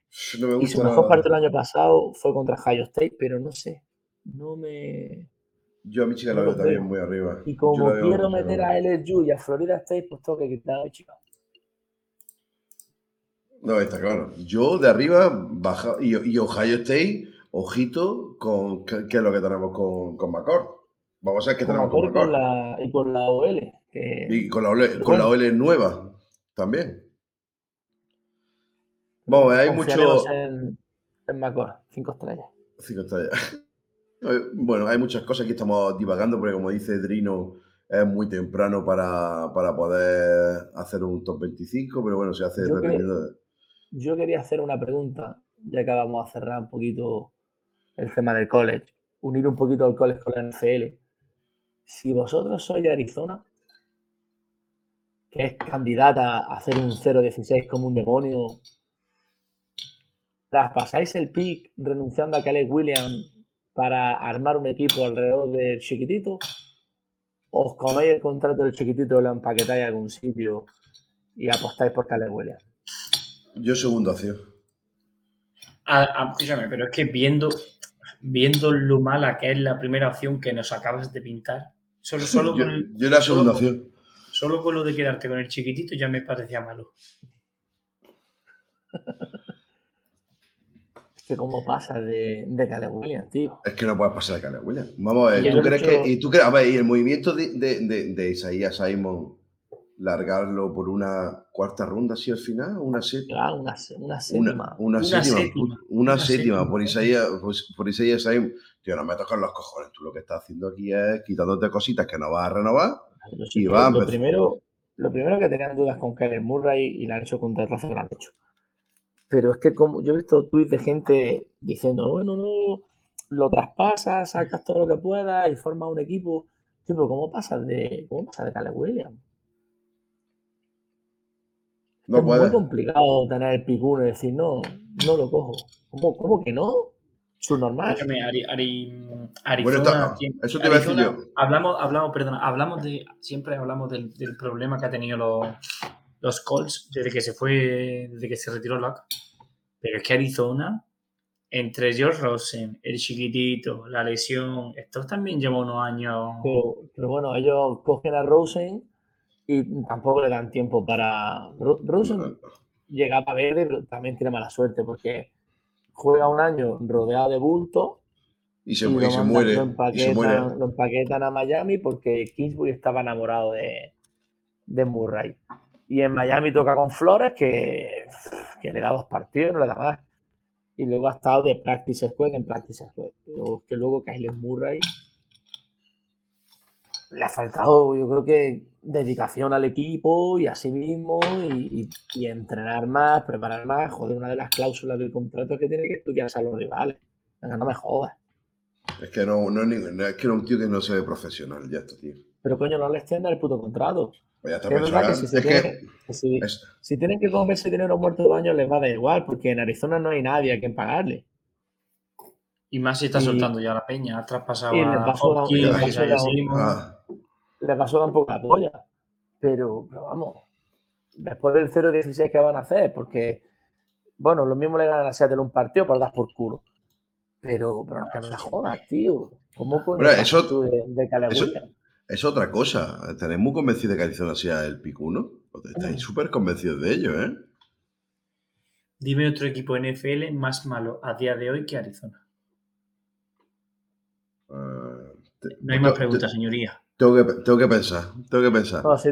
McCarthy No me y su mejor partido el año pasado fue contra Ohio State, pero no sé, no me... Yo a Michigan no lo veo también muy arriba. Y como la quiero meter a LSU y a Florida State, pues tengo que quitar a Chicago. No, está claro. Yo de arriba baja y, y Ohio State, ojito con qué, es lo que tenemos con, con McCord. Vamos a ver qué Con tenemos con McCord y con la, y con la OL. Que, Y con la OL, con la. OL nueva también. Vamos, hay mucho. En, en McCord, cinco estrellas. Cinco estrellas. Bueno, hay muchas cosas que estamos divagando, porque como dice Drino, es muy temprano para, para poder hacer un top 25, pero bueno, se hace Yo dependiendo de. Yo quería hacer una pregunta, ya que vamos a cerrar un poquito el tema del college, unir un poquito el college con la NFL. Si vosotros sois de Arizona, que es candidata a hacer un 0-16 como un demonio, traspasáis el pick renunciando a Caleb Williams para armar un equipo alrededor del chiquitito, os coméis el contrato del chiquitito, lo empaquetáis a algún sitio y apostáis por Caleb Williams. Yo segundo acción. Escúchame, pero es que viendo, viendo lo mala que es la primera opción que nos acabas de pintar, solo, solo, Yo, con, el- yo la segunda solo- acción. solo con lo de quedarte con el chiquitito ya me parecía malo. Que cómo pasa de, de Caleb Williams, tío. Es que no puedes pasar a Caleb Williams. Vamos a ver, Y ¿tú crees hecho- que.? Y tú crees, a ver, y el movimiento de, de, de, de Isaías Simon, largarlo por una cuarta ronda así al final, una séptima. Ah, una, séptima. una Una séptima, séptima. una Una séptima séptima. por Isaías, por Isaías Simon. Tío, no me tocan los cojones. Tú lo que estás haciendo aquí es quitándote cositas que no vas a renovar. Y que va a lo, primero, lo primero que tenían dudas con Kyler Murray y le han hecho contratazo que lo han hecho. Pero es que como yo he visto tweets de gente diciendo, bueno, no, lo traspasas, sacas todo lo que puedas y formas un equipo. Pero ¿cómo pasas de, cómo pasas de Caleb Williams? No es muy complicado tener el pick uno y decir, no, no lo cojo. ¿Cómo, cómo que no? Su normal. Escúchame, Ari- Ari- Arizona Bueno, eso te iba a decir yo. Hablamos, hablamos, perdona, hablamos de, siempre hablamos del, del problema que ha tenido los, los Colts desde que se fue, desde que se retiró Locke. Pero es que Arizona, entre George Rosen, el chiquitito, la lesión, estos también lleva unos años. Pero, pero bueno, ellos cogen a Rosen y tampoco le dan tiempo para. Ro- Rosen llegaba verde, pero también tiene mala suerte porque juega un año rodeado de bulto Y se, y, y lo, se mandan- muere. lo Y se empaquetan, muere. lo empaquetan a Miami porque Kingsbury estaba enamorado de, de Murray. Y en Miami toca con Flores, que, que le da dos partidos, no le da más. Y luego ha estado de practice squad en practice squad. Pero que luego Kyler Murray le ha faltado, yo creo que dedicación al equipo y a sí mismo y, y- y entrenar más, preparar más. Joder, una de las cláusulas del contrato es que tiene que estudiarse a los rivales. Venga, no me jodas. Es que no, no, es ni- no, es que era un tío que no se ve profesional, ya está, tío. Pero coño, no le extienda el puto contrato. Pues ya está Que es verdad que si, se Es tiene que. si, es- si tienen que comerse dinero muerto de años les va a dar igual, porque en Arizona no hay nadie a quien pagarle. Y más si está Y- soltando ya la peña. Ha traspasado y le a pasó la- Hopkins, le a la- Les un poco la polla. Pero, pero vamos, después del 0-16 que van a hacer, porque, bueno, lo mismo le ganan a Seattle un partido por dar por culo. Pero, pero que no me jodas, tío. ¿Cómo Bueno, pasas eso- tú de, de eso- Williams? Es otra cosa. ¿Tenéis muy convencido de que Arizona sea el pick 1? Estáis súper convencidos de ello, ¿eh? Dime otro equipo NFL más malo a día de hoy que Arizona. Te- No hay más te- preguntas, señoría. Tengo que, tengo que pensar, tengo que pensar. No, si,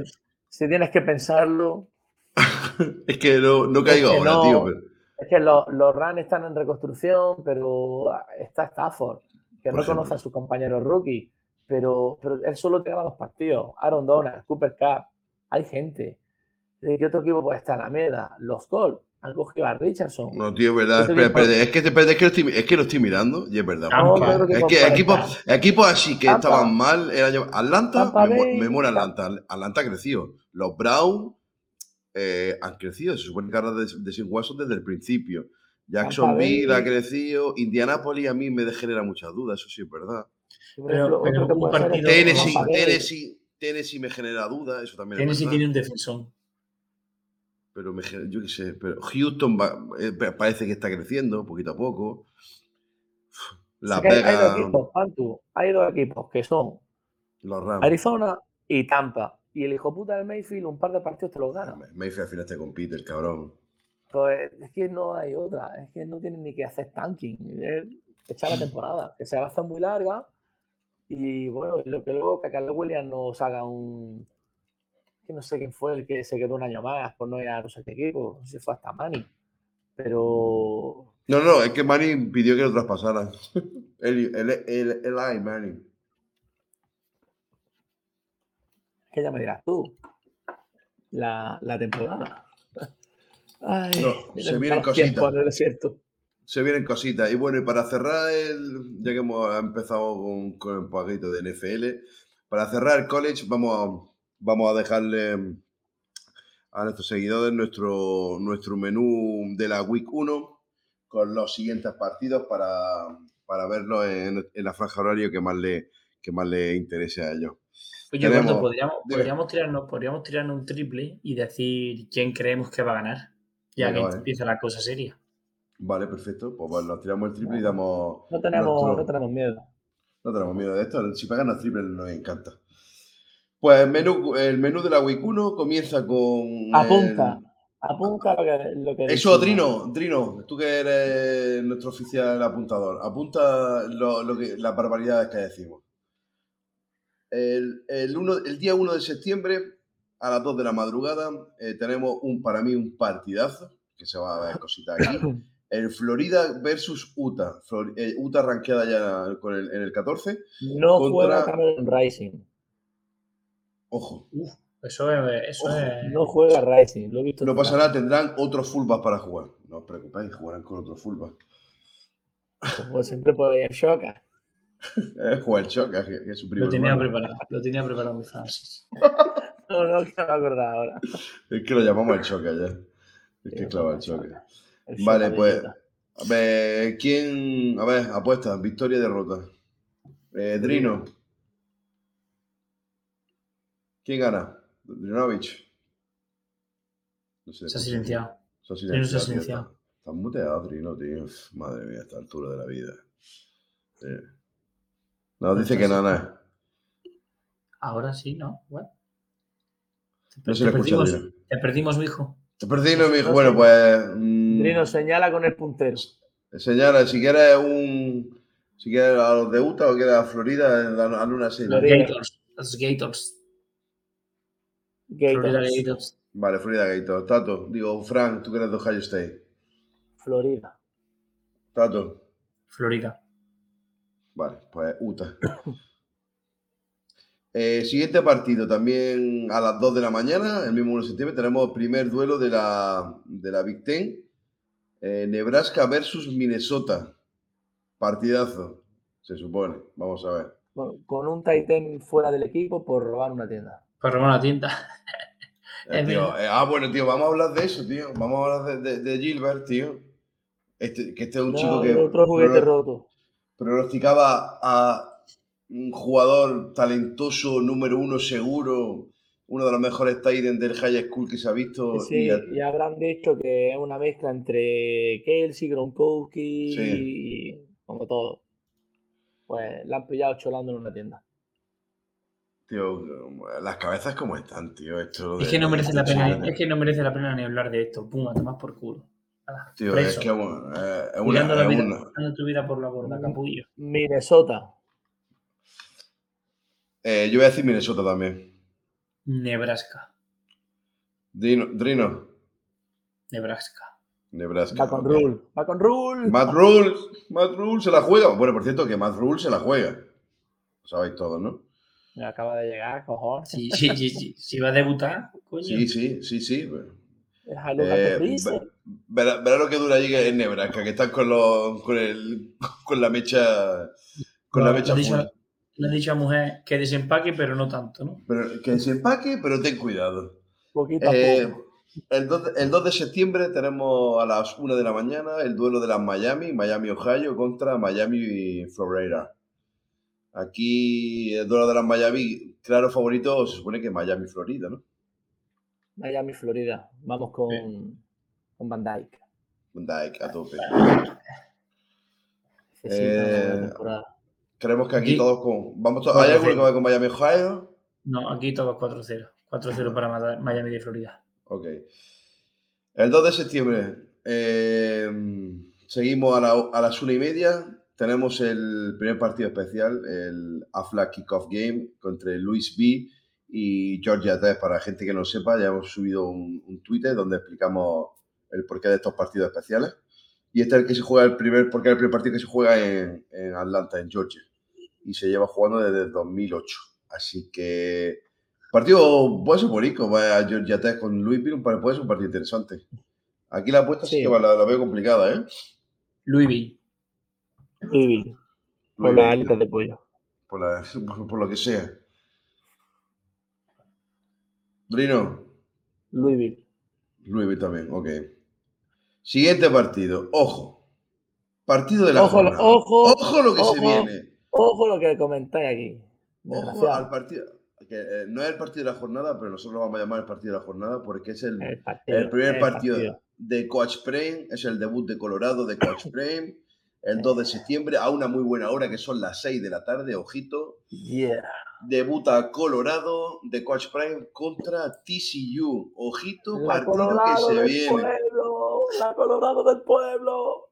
si tienes que pensarlo, Es que no, no caigo que ahora, no- tío. pero- es que los, los Rams están en reconstrucción, pero está Stafford, que Por no conoce a sus compañeros rookie, pero, pero él solo te gana los partidos. Aaron Donald, Cooper Cup, hay gente. ¿De qué otro equipo puede estar? La mierda. Los Colts han cogido a Richardson. No, tío, es verdad. Espera, espera, es, que, es, que estoy, es que lo estoy mirando y es verdad. Otro es que equipos, equipos así que Tampa. estaban mal Atlanta, me, mu- Bay. me mola Atlanta. Atlanta ha crecido. Los Browns eh, han crecido. Se supone que ahora de, de Sean Watson desde el principio. Jacksonville ha crecido. Indianapolis a mí me genera muchas dudas, eso sí es verdad. Pero- pero un partido- Tennessee. Tennessee, Tennessee me genera dudas, eso también es Tennessee tiene un defensor. Pero me, yo qué sé, pero Houston va- eh, pa- parece que está creciendo poquito a poco. La Sí hay, hay dos equipos, Pantu, hay dos equipos que son los Rams. Arizona y Tampa. Y el hijo puta del Mayfield, un par de partidos te los gana. Mayfield al final te compite, el cabrón. Pues es que no hay otra, es que no tienen ni que hacer tanking, es echar la temporada, que se va a hacer muy larga. Y bueno, lo que luego que Caleb Williams nos haga un. Que no sé quién fue el que se quedó un año más por no ir a no sé qué equipo, no sé si fue hasta Manny. Pero No, no, es que Manning pidió que lo traspasaran. el, el, el, el Eli Manning. que ya me dirás tú. La, la temporada. Ay, No, se vienen cositas. el desierto. Se vienen cositas. Y bueno, y para cerrar el. Ya que hemos empezado con, con el paquito de NFL, para cerrar el college, vamos a, vamos a dejarle a nuestros seguidores nuestro, nuestro menú de la Week 1 con los siguientes partidos para, para verlos en, en la franja horaria que más le, que más le interese a ellos. Oye, Tenemos- podríamos, podríamos, tirarnos, podríamos tirarnos un triple y decir quién creemos que va a ganar. Ya Venga, que vale. empieza la cosa seria. Vale, perfecto. Pues bueno, nos tiramos el triple y damos. No tenemos, nuestro- no tenemos miedo. No tenemos miedo de esto. Si pegan los triples nos encanta. Pues el menú, el menú de la Week 1 comienza con. Apunta, el- apunta lo que, lo que Eso. Drino, Drino, tú que eres nuestro oficial apuntador, apunta lo, lo que, las barbaridades que decimos. El, el, uno- el día 1 de septiembre, a las 2 de la madrugada, eh, tenemos un, para mí un partidazo, que se va a ver cositas aquí. El Florida versus Utah. Flor- eh, Utah rankeada ya con el- en el 14. No Contra- juega Cameron Rising. Ojo, Eso es. Eso Ojo, es No juega Rising. Lo he visto. no esta pasa nada, tendrán otros fullbacks para jugar. No os preocupéis, jugarán con otros fullbacks. Como siempre puede ir Shoka. Eh, juega el Choca, que, que es su primo lo tenía hermano. preparado. Lo tenía preparado mi Francis. No, no, que no me acuerdo ahora. Es que lo llamamos el Choca ya. Es que clava el Shoka. Choca. Vale, pues. A ver, ¿quién? A ver, apuesta, victoria y derrota. Eh, Drino. ¿Quién gana? Drinovich. No sé. Se ha silenciado. Se ha Drino se ha tío, silenciado. Está, está muteado, Drino, tío. Madre mía, a esta altura de la vida. Sí. No, dice que nada. Ahora sí, ¿no? Bueno. No se le te, escucha a perdimos, Drino. te perdimos, mi hijo. Te perdí, no, mi hijo. No Bueno, pues. Drino señala con el puntero. Señora, si quieres un. Si quieres a los de Utah o quieres a Florida, hazle una serie. Florida. Gators. Los Gators. Gators. Florida Gators. Vale, Florida Gator. Tato, digo, Frank, tú que eres de Ohio State. Florida. Tato, Florida. vale, pues Utah. Eh, siguiente partido, también a las 2 de la mañana, el mismo 1 de septiembre, tenemos el primer duelo de la, de la Big Ten. Eh, Nebraska versus Minnesota. Partidazo, se supone. Vamos a ver. Bueno, con un Titan fuera del equipo por robar una tienda. Para robar una tienda. Eh, tío, eh, ah, bueno, tío, vamos a hablar de eso, tío. Vamos a hablar de, de- de Gilbert, tío. Este, que este es un No, chico que otro juguete roto. pronosticaba a un jugador talentoso, número uno seguro, uno de los mejores Titans del high school que se ha visto. Sí, y a- y habrán dicho que es una mezcla entre Kelsey, Gronkowski Sí. y como todo. Pues la han pillado cholando en una tienda. Tío, las cabezas como están, tío. Esto es de- que no merece la pena, es que no merece la pena ni hablar de esto. Pum, a tomar por culo. Ala, Tío, preso. es que bueno, eh, es una, Tirando la es vida- una- tu vida por la borda, capullo. Minnesota. Eh, yo voy a decir Minnesota también. Nebraska. Drino, Drino, Nebraska. Nebraska. Va con. Rule. Va con Rule. Matt Rule, Matt Rule se la juega. Bueno, por cierto, que Matt Rule se la juega. Lo sabéis todos, ¿no? Me acaba de llegar, cojones. Si, va a debutar, coño. Sí, sí, sí, sí. Eh, verá, verá lo que dura allí en Nebraska, que están con, los, con, el, con la mecha. Con la mecha dicho, full. Le ha dicho a la mujer que desempaque, pero no tanto, ¿no? Pero que se empaque, pero ten cuidado. Poquito a Eh, poco. el, 2 de, el 2 de septiembre tenemos a las 1 de la mañana el duelo de las Miami, Miami, Ohio, contra Miami, Florida. Aquí el duelo de las Miami, claro favorito, se supone que Miami, Florida, ¿no? Miami, Florida. Vamos con, con Van Dyke. Dyke a tope. Necesita Eh, una buena temporada. Creemos que aquí Aquí- todos con. Vamos to- ¿Hay alguno que va con Miami, Ohio? No, aquí todo 4-0. 4-0 para Miami de Florida. Ok. El 2 de septiembre eh, seguimos a, la- a las una y media. Tenemos el primer partido especial, el AFLA Kickoff Game contra Luis B y Georgia Tech. Para gente que no sepa, ya hemos subido un, un Twitter donde explicamos el porqué de estos partidos especiales. Y este es el que se juega el primer, porque es el primer partido que se juega en, en Atlanta, en Georgia. Y se lleva jugando desde el 2008. Así que Partido puede ser bonito, vaya Georgia Tech con Louisville, puede ser un partido interesante. Aquí la apuesta sí, Sí. que la, la veo complicada, ¿eh? Louisville. Louisville. Por las alitas de pollo. por, la- por- por lo que sea. Drino, Louisville. Louisville también, ok. Siguiente partido, ojo. Partido de la Ojo, jornada. ojo, Ojo lo que se viene. Ojo lo que comentáis aquí. Ojo al partido. Que, eh, no es el partido de la jornada, pero nosotros lo vamos a llamar el partido de la jornada porque es el, El, partido, El primer el partido, de Coach Prem es el debut de Colorado de Coach Prem. El 2 de septiembre a una muy buena hora que son las 6 de la tarde, ojito. Yeah. Debuta Colorado de Coach Prime contra TCU. Ojito, partido que se viene. La Colorado del pueblo.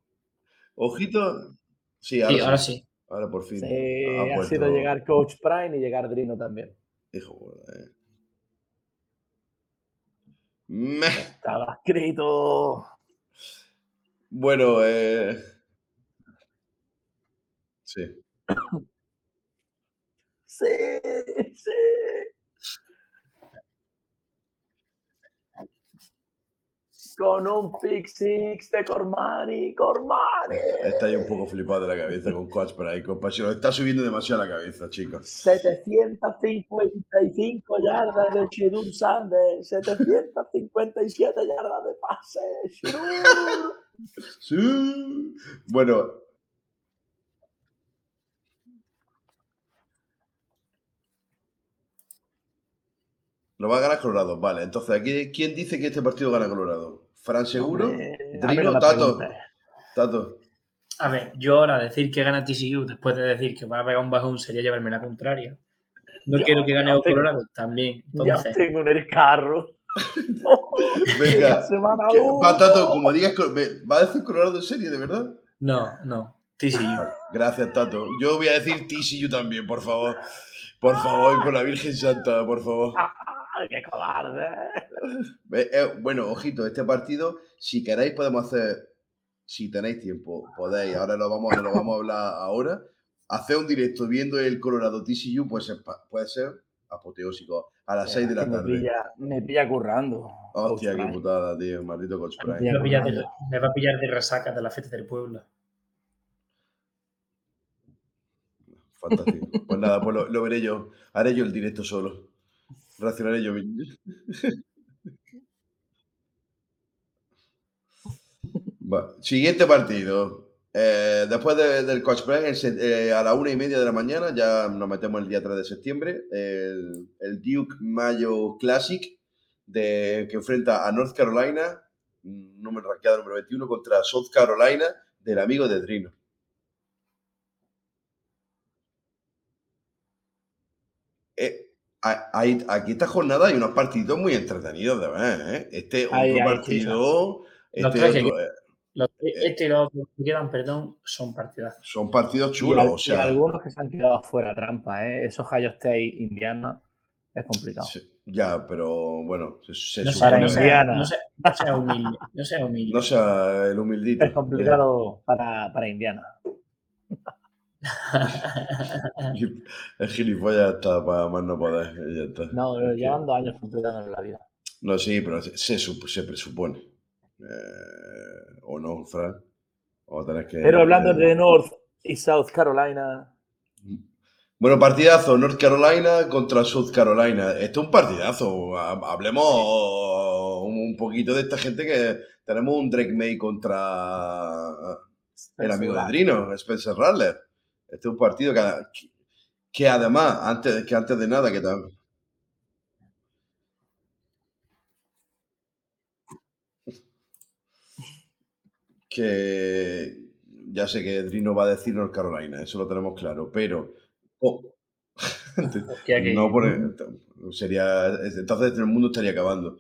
Ojito. Sí, Sí, ahora, ahora sí. Ahora por fin. Sí, ha sido llegar Coach Prime y llegar Drino también. Hijo, eh. Meh. Estaba escrito. Bueno, eh. Sí. Sí, sí. Con un pick six de Cormani. Cormani. Está ahí un poco flipado de la cabeza con Coach Prime. Con pasión. Está subiendo demasiado la cabeza, chicos. 755 yardas de Shirun Sanders, 757 yardas de pase. Shirun. Sí. Bueno. Lo va a ganar Colorado. Vale, entonces aquí, ¿quién dice que este partido gana Colorado? ¿Fran seguro? Drino, Tato. Tato. A ver, yo ahora decir que gana TCU después de decir que va a pegar un bajón sería llevarme la contraria. No quiero que gane Colorado también. Ya tengo en el carro. Venga. Semana que- va, Tato, como digas, ¿va a decir Colorado en serie, de verdad? no, no. TCU. Gracias, Tato. Yo voy a decir TCU también, por favor. Por favor, por la Virgen Santa, por favor. ¡Qué cobarde! Eh, bueno, ojito, este partido, si queréis podemos hacer, si tenéis tiempo, podéis, ahora lo vamos, lo vamos a hablar ahora, hacer un directo viendo el Colorado TCU puede ser, puede ser apoteósico, a las 6 de la Que me tarde. pilla, me pilla currando. Hostia, Coach qué Prime. putada, tío, maldito Coach Me Prime. Me va, a pillar de, Colorado. me va a pillar de resaca de la fiesta del pueblo. Fantástico. Pues nada, pues lo, lo veré yo, haré yo el directo solo. Reaccionaré yo. Siguiente partido. Eh, después de- del Coach se- eh, a la una y media de la mañana, ya nos metemos el día 3 de septiembre, el, el Duke Mayo Classic, de, que enfrenta a North Carolina, número número 21, contra South Carolina, del amigo de Drino. Eh, hay, aquí esta jornada hay unos partidos muy entretenidos de ver, ¿eh? Este otro hay partido, Los este tres que otro, eh, Los- este y los que quedan, perdón, son partidazos. son partidos Y, chulos, al- o y sea, algunos que se han quedado fuera trampa, ¿eh? Esos Ohio State, Indiana, es complicado. sí, ya, pero bueno, se, se No supone- sea, no, sea, no, sea, no sea humilde. No sea humilde. no sea el humildito. Es complicado para, para Indiana. El gilipollas está para más no poder. y ya está. No, Es que- llevan dos años complicando en la vida. No, sí, pero se, se, sup- se presupone. Eh, o no, Fran. O tenés que. Pero hablando eh, de North y South Carolina, Bueno, partidazo, North Carolina contra South Carolina. Esto es un partidazo. Ha- Hablemos un poquito de esta gente que tenemos un Drake May contra el amigo de Drino, Spencer Rattler. Este es un partido que, que además, antes, que antes de nada, que también. Que ya sé que Drino va a decir North Carolina, eso lo tenemos claro, pero. oh, no sería entonces el mundo estaría acabando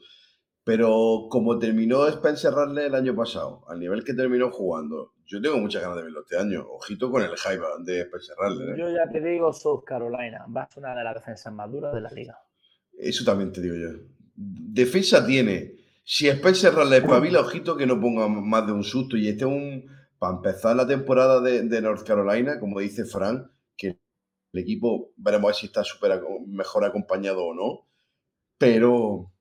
pero como terminó Spencer Rattler el año pasado al nivel que terminó jugando yo tengo muchas ganas de verlo este año ojito con el hype de Spencer Rattler ¿eh? yo ya te digo South Carolina, va a ser una de las defensas más duras de la liga. eso también te digo yo defensa tiene si Spencer Rattler espabila ojito que no ponga más de un susto y este es un para empezar la temporada de, de North Carolina como dice Frank que el equipo veremos a ver si está súper aco- mejor acompañado o no pero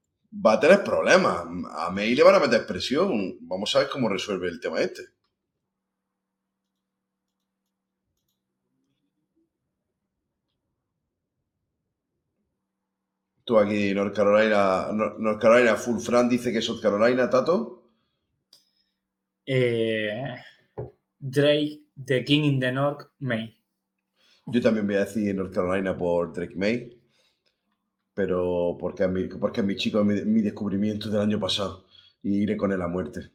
va a tener problemas. A May le van a meter presión. Vamos a ver cómo resuelve el tema este. Tú aquí, North Carolina, Nor- North Carolina, Full Fran dice que es South Carolina, Tato. Eh, Drake, The King in the North, May. Yo también voy a decir North Carolina por Drake May. Pero porque es mi, porque es mi chico, mi, mi descubrimiento del año pasado. Y iré con él a muerte.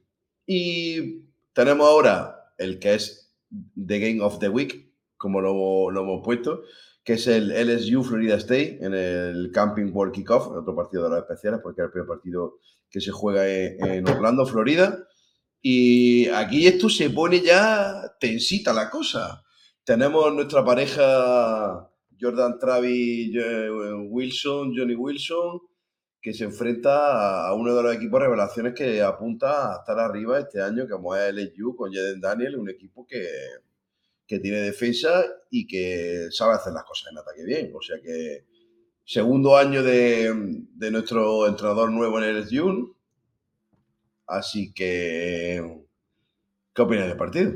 Y tenemos ahora el que es The Game of the Week, como lo, lo hemos puesto, que es el LSU Florida State en el Camping World Kickoff, otro partido de las especiales, porque es el primer partido que se juega en, en Orlando, Florida. Y aquí esto se pone ya tensita la cosa. Tenemos nuestra pareja Jordan Travis Wilson, Johnny Wilson, que se enfrenta a uno de los equipos revelaciones que apunta a estar arriba este año, como es LSU con Jaden Daniel, un equipo que, que tiene defensa y que sabe hacer las cosas en ataque bien. O sea que segundo año de, de nuestro entrenador nuevo en LSU. Así que, ¿qué opinas del partido?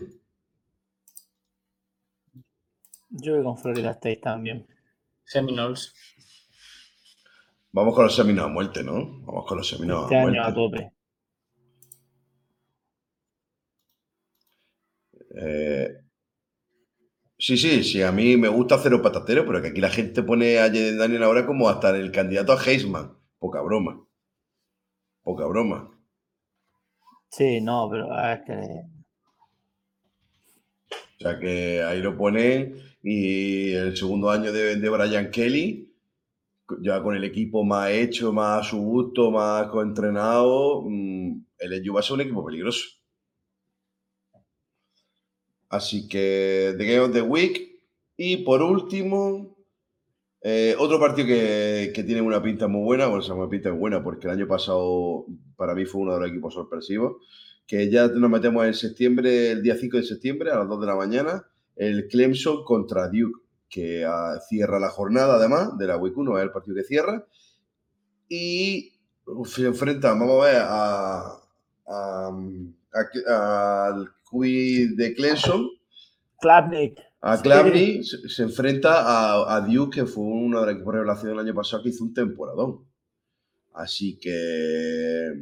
Yo voy con Florida State también. Seminoles. Vamos con los Seminoles a muerte, ¿no? Vamos con los Seminoles Este a año a muerte. tope. Eh, sí, sí, sí, a mí me gusta cero patatero, pero que aquí la gente pone a Jaden Daniel ahora como hasta el candidato a Heisman. Poca broma. Poca broma. Sí, no, pero es que O sea que ahí lo ponen y el segundo año de, de Brian Kelly, ya con el equipo más hecho, más a su gusto, más entrenado, el LSU va a ser un equipo peligroso. Así que The Game of the Week. Y por último, eh, otro partido que, que tiene una pinta muy buena, bueno, una pinta muy buena porque el año pasado para mí fue uno de los equipos sorpresivos, que ya nos metemos en septiembre, el día 5 de septiembre a las 2 de la mañana, el Clemson contra Duke, que ah, cierra la jornada además de la Week 1, es el partido que cierra. Y se enfrenta, vamos a ver, a, a- a- al QB de Clemson, Klapnik. a Sí. Clavny se, enfrenta a, a Duke, que fue uno de los equipos revelación del año pasado que hizo un temporadón. Así que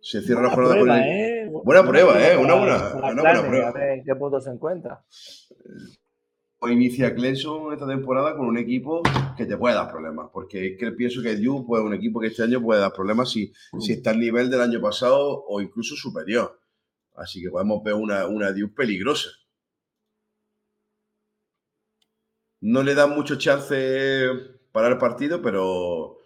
se cierra la jornada con prueba, el- ¿eh? buena prueba, ¿eh? Una buena- una buena Klapnik, prueba. A ver en qué punto se encuentra. Hoy inicia Clemson esta temporada con un equipo que te puede dar problemas, porque es que pienso que Duke pues, es un equipo que este año puede dar problemas si, si está al nivel del año pasado o incluso superior. Así que podemos ver una, una Duke peligrosa. No le dan mucho chance para el partido, pero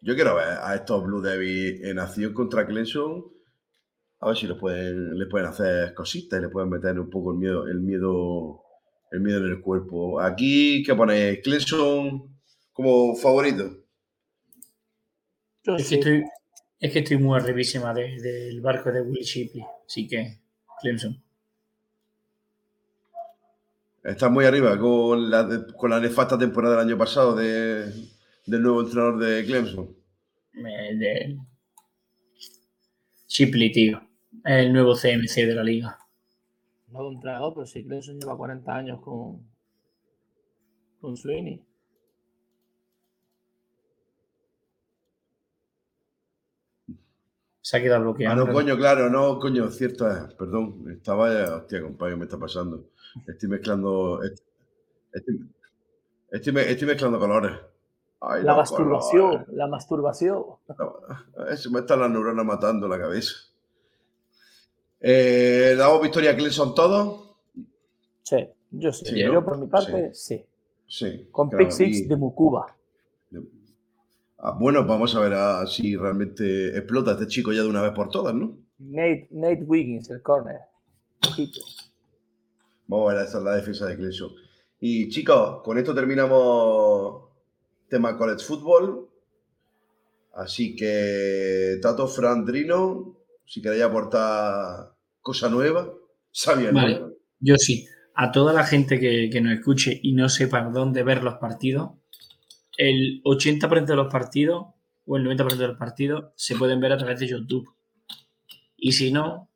yo quiero ver a estos Blue Devils en acción contra Clemson. A ver si les pueden, les pueden hacer cositas y les pueden meter un poco el miedo, el miedo, el miedo en el cuerpo. Aquí, ¿qué ponéis? Clemson como favorito. que estoy, es que estoy muy arribísima del barco de Will Shipley, así que Clemson. Está muy arriba con la, con la nefasta temporada del año pasado de, del nuevo entrenador de Clemson. de Shipley, tío. El nuevo CMC de la liga. Nuevo entrenador, pero si Clemson lleva 40 años con, con Sweeney. Se ha quedado bloqueado. Ah, no, coño, claro, no, coño, cierto es. Perdón, estaba, hostia, compadre, me está pasando. Estoy mezclando. Estoy, estoy, mezclando colores. la masturbación, la masturbación. Eso me está la neurona matando la cabeza. Eh, ¿Damos victoria a Clemson todos? Sí, yo sí. Yo por mi parte, sí. Sí. Con claro, de Mucuba. Bueno, vamos a ver si realmente explota este chico ya de una vez por todas, ¿no? Nate, Nate Wiggins, el corner. Vamos a ver, esa es la defensa de Clemson. Y chicos, con esto terminamos tema college football. Así que, Tato, Fran, Drino, si queréis aportar cosa nueva, sabía vale, Yo sí. A toda la gente que, que nos escuche y no sepa dónde ver los partidos, el 80% de los partidos o el 90% de los partidos se pueden ver a través de YouTube. Y si no,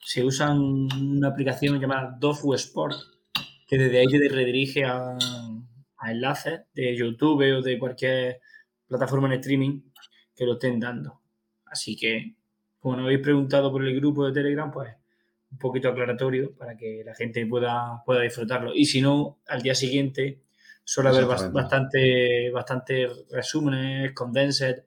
se usan una aplicación llamada Dofu Sport, que desde ahí te redirige a, enlaces de YouTube o de cualquier plataforma en streaming que lo estén dando. Así que, como nos habéis preguntado por el grupo de Telegram, pues un poquito aclaratorio para que la gente pueda, pueda disfrutarlo. Y si no, al día siguiente suele haber bastante, bastante resúmenes, condensed,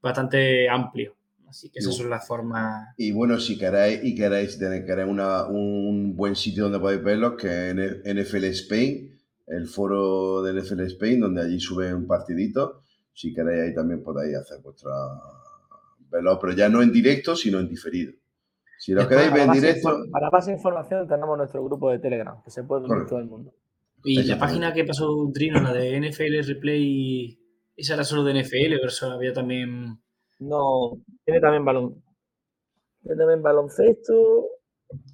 bastante amplio. Así que esas son las formas. Y bueno, si queréis y queréis tener una, un buen sitio donde podéis verlos, que es NFL Spain, el foro de NFL Spain, donde allí suben un partidito. Si queréis, ahí también podéis hacer vuestra verlo, pero ya no en directo, sino en diferido. Si lo queréis ver en directo. Para más información, tenemos nuestro grupo de Telegram, que se puede ver todo el mundo. Y la página que pasó Trino, la de NFL Replay, esa era solo de NFL, pero había también no, tiene también balón. Tiene también baloncesto,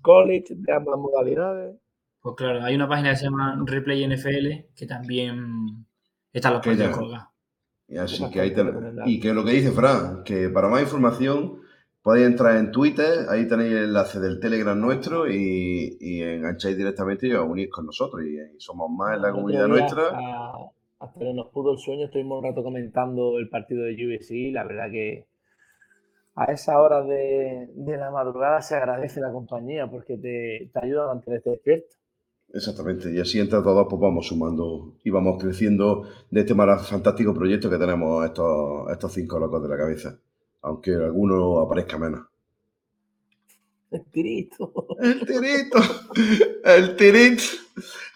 college de ambas modalidades. Pues claro, hay una página que se llama Replay NFL que también está los puedes colgar. Y así que ahí y que lo que dice Fran, que para más información podéis entrar en Twitter, ahí tenéis el enlace del Telegram nuestro y, y engancháis directamente y os unís con nosotros y, somos más en la comunidad nuestra hasta que nos pudo el sueño, estuvimos un rato comentando el partido de UBC. La verdad que a esa hora de, la madrugada se agradece la compañía porque te, ayuda a mantenerte despierto. Exactamente, y así entre todos pues vamos sumando y vamos creciendo de este fantástico proyecto que tenemos estos, estos cinco locos de la cabeza, aunque alguno aparezca menos. El tirito. El tirito. El tirito.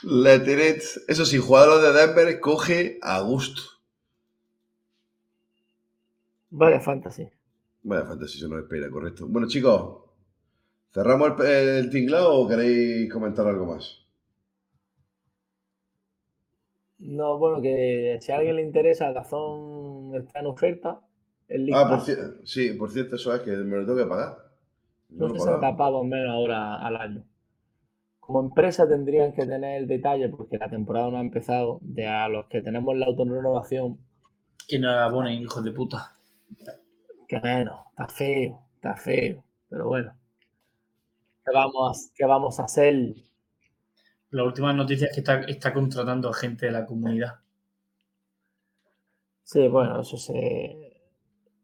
La tirito. Eso sí, jugador de Denver coge a gusto. Vaya fantasy. Vaya fantasy, se nos espera, correcto. Bueno, chicos, ¿cerramos el, tinglado o queréis comentar algo más? No, bueno, que si a alguien le interesa, Gazón está en oferta. Ah, por cierto, sí, por cierto, eso es que me lo tengo que pagar. No, se han tapado menos ahora al año. Como empresa tendrían que tener el detalle, porque la temporada no ha empezado, de a los que tenemos la autorrenovación. Que no la ponen, hijos de puta. Que menos, está feo, está feo. Pero bueno. ¿Qué vamos, qué vamos a hacer? La última noticia es que está, está contratando a gente de la comunidad. Sí, bueno, eso se,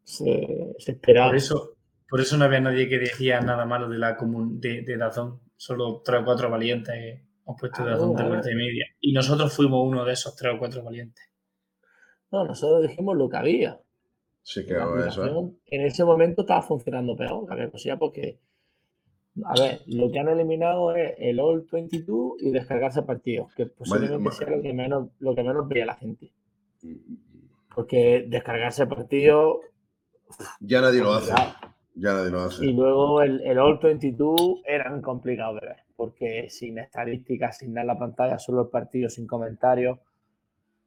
se, se esperaba. Por eso, por eso no había nadie que decía nada malo de la de, de Dazón. Solo tres o cuatro valientes hemos puesto de Dazón de vuelta y media. Y nosotros fuimos uno de esos tres o cuatro valientes. No, nosotros dijimos lo que había. Sí, que eso. ¿eh? En ese momento estaba funcionando peor, que había porque. A ver, lo que han eliminado es el All 22 y descargarse partidos, que posiblemente sea lo que menos, lo que menos veía la gente. Porque descargarse partido. Ya nadie lo hace. Ya nadie lo hace. Y luego el, el All 22 eran complicados de ver, porque sin estadísticas, sin nada en la pantalla, solo el partido sin comentarios,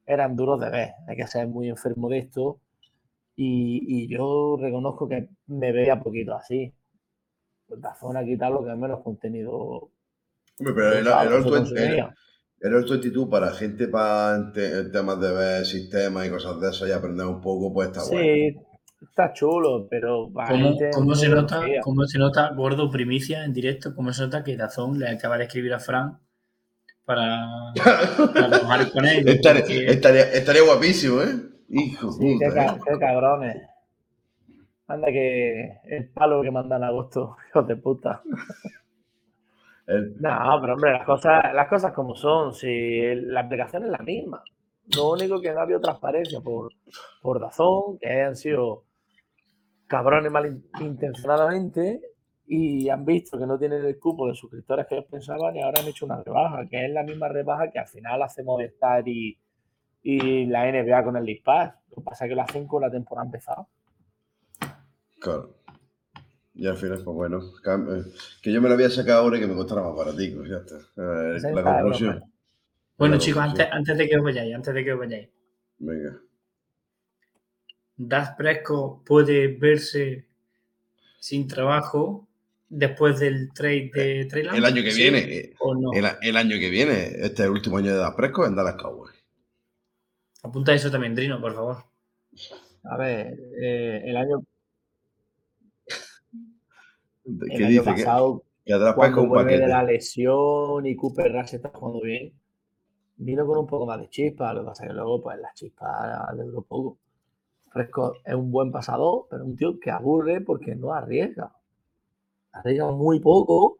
eran duros de ver. Hay que ser muy enfermo de esto. Y, y yo reconozco que me veía poquito así. Pues Dazón ha quitado lo que menos contenido. Hombre, pero el, el, All se 20 consumía. el All 22 para gente para temas de ver sistemas y cosas de eso y aprender un poco, pues está bueno. Está chulo, pero ¿Cómo, cómo se nota. ¿Cómo se nota, gordo, primicia en directo? ¿Cómo se nota que Dazón le acaba de escribir a Fran para, para trabajar con él? Estaría, Porque- estaría, estaría guapísimo, ¿eh? Hijo Sí, qué, ¿eh? qué cabrones. Anda que el palo que mandan en agosto, hijos de puta. El- No, pero hombre, las cosas, las cosas como son, si la aplicación es la misma. Lo único que no ha habido transparencia por, por Dazón, que han sido cabrones malintencionadamente y han visto que no tienen el cupo de suscriptores que ellos pensaban y ahora han hecho una rebaja, que es la misma rebaja que al final hace Movistar y, y la NBA con el League Pass. Lo que pasa es que lo hacen con la temporada empezada. Claro. Y al final, pues bueno, eh, que yo me lo había sacado ahora y que me costara más baratico, ya está. Eh, la la conclusión. Bueno, chicos, antes, antes de que os vayáis, antes de que os vayáis. Venga. Das Presco puede verse sin trabajo después del trade de Trey Lance? El año que ¿Sí viene, eh, ¿O no? el, el año que viene, este es el último año de Das Presco en Dallas Cowboys. Apunta eso también, Drino, por favor. A ver, eh, el año, De- el Que año dice que, pasado que Presco cuando es un vuelve de la lesión y Cooper Rush está jugando bien, vino con un poco más de chispa. Lo que pasa es que luego, pues, la chispa le duró poco. Fresco es un buen pasador, pero un tío que aburre porque no arriesga. Arriesga muy poco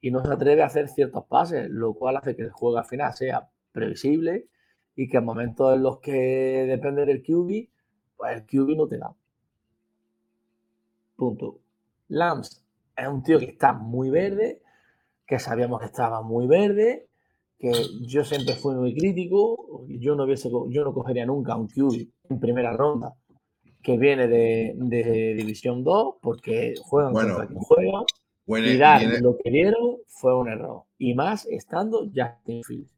y no se atreve a hacer ciertos pases, lo cual hace que el juego al final sea previsible y que en momentos en los que depende del QB, pues el QB no te da. Punto. Lams es un tío que está muy verde, que sabíamos que estaba muy verde, que yo siempre fui muy crítico, yo no, hubiese, yo no cogería nunca un QB en primera ronda que viene de, de División 2 porque juegan Bueno, contra quien juega Viene- y dar viene- lo que dieron fue un error. Y más estando Justin Fields.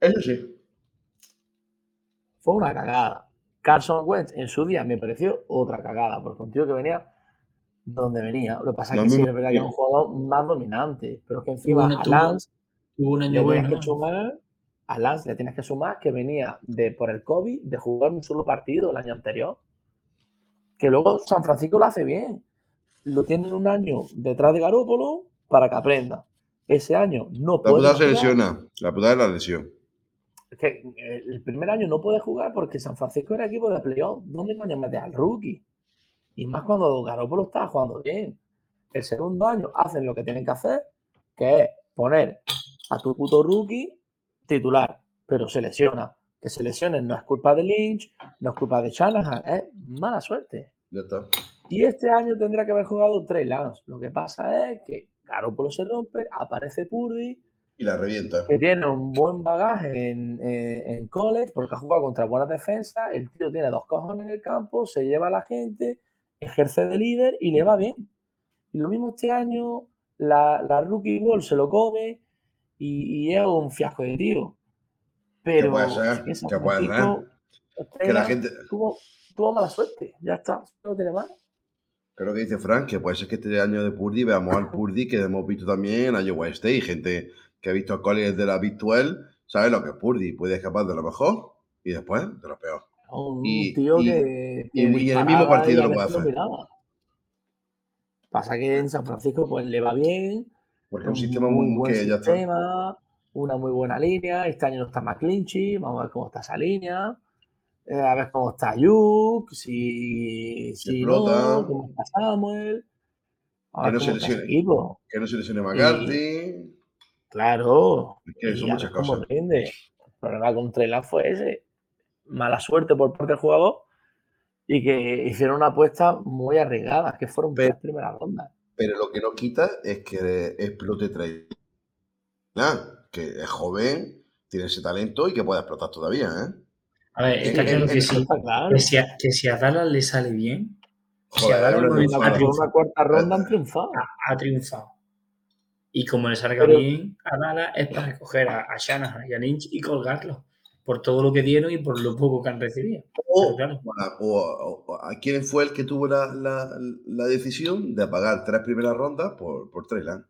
Eso sí. Fue una cagada. Carson Wentz en su día me pareció otra cagada, porque un tío que venía donde venía. Lo que pasa es que sí es verdad que es un jugador más dominante, pero es que encima a Lance Tuvo un año bueno. A Lance le tienes que sumar que venía de por el COVID de jugar un solo partido el año anterior. Que luego San Francisco lo hace bien. Lo tienen un año detrás de Garópolo para que aprenda. Ese año no La puede putada se jugar. lesiona. La putada es la lesión. Es que eh, el primer año no puede jugar porque San Francisco era equipo de playoff. ¿Dónde coño metes al rookie? Y más cuando Garoppolo está jugando bien. El segundo año hacen lo que tienen que hacer, que es poner a tu puto rookie titular, pero se lesiona. Que se lesione no es culpa de Lynch, no es culpa de Shanahan, es mala suerte. Ya está. Y este año tendrá que haber jugado Trey Lance. Lo que pasa es que Garoppolo se rompe, aparece Purdy, Y la revienta. que tiene un buen bagaje en, eh, en college porque ha jugado contra buenas defensas, el tío tiene dos cojones en el campo, se lleva a la gente, ejerce de líder y le va bien. Y lo mismo este año, la, la rookie ball se lo come y, y es un fiasco de tío. Pero puede ser? ¿Qué puede ser? Que la gente. tuvo, tuvo mala suerte, ya está, no tiene más. Creo que dice Frank que puede ser que este año de Purdy veamos al Purdy que hemos visto también en Iowa State. y Gente que ha visto a college de la Big 12 sabe lo que es Purdy. Puede escapar de lo mejor y después de lo peor. Un Y- tío y- que, y- y en el mismo partido lo puede hacer. Pasa que en San Francisco pues le va bien, Porque es un sistema muy muy buen que ya está. sistema, una muy buena línea. Este año no está McClinchy, vamos a ver cómo está esa línea. eh, a ver cómo está Yuk, si, si no, cómo está Samuel. A Que no se lesione. Que no se lesione McCarthy. Claro. Es que son muchas cosas. El problema con Trey Lance fue ese. Mala suerte por parte del jugador y que hicieron una apuesta muy arriesgada, que fueron Pero- tres primeras rondas. Pero lo que no quita es que explote. Lance, que es joven, tiene ese talento y que puede explotar todavía, ¿eh? A ver, está claro que sí. claro. Que si, a, que si a Dallas le sale bien, si a Joder, Dallas no ha, una- Por triunfado, una cuarta ronda han triunfado. ha triunfado. Y como le salga Pero- bien a Dallas, es para recoger a, a Shanahan y a Lynch y colgarlo. Por todo lo que dieron y por lo poco que han recibido. O, Pero claro. bueno, o- o- o- ¿a quién fue el que tuvo la, la- la decisión de pagar tres primeras rondas por, por Trey Lance?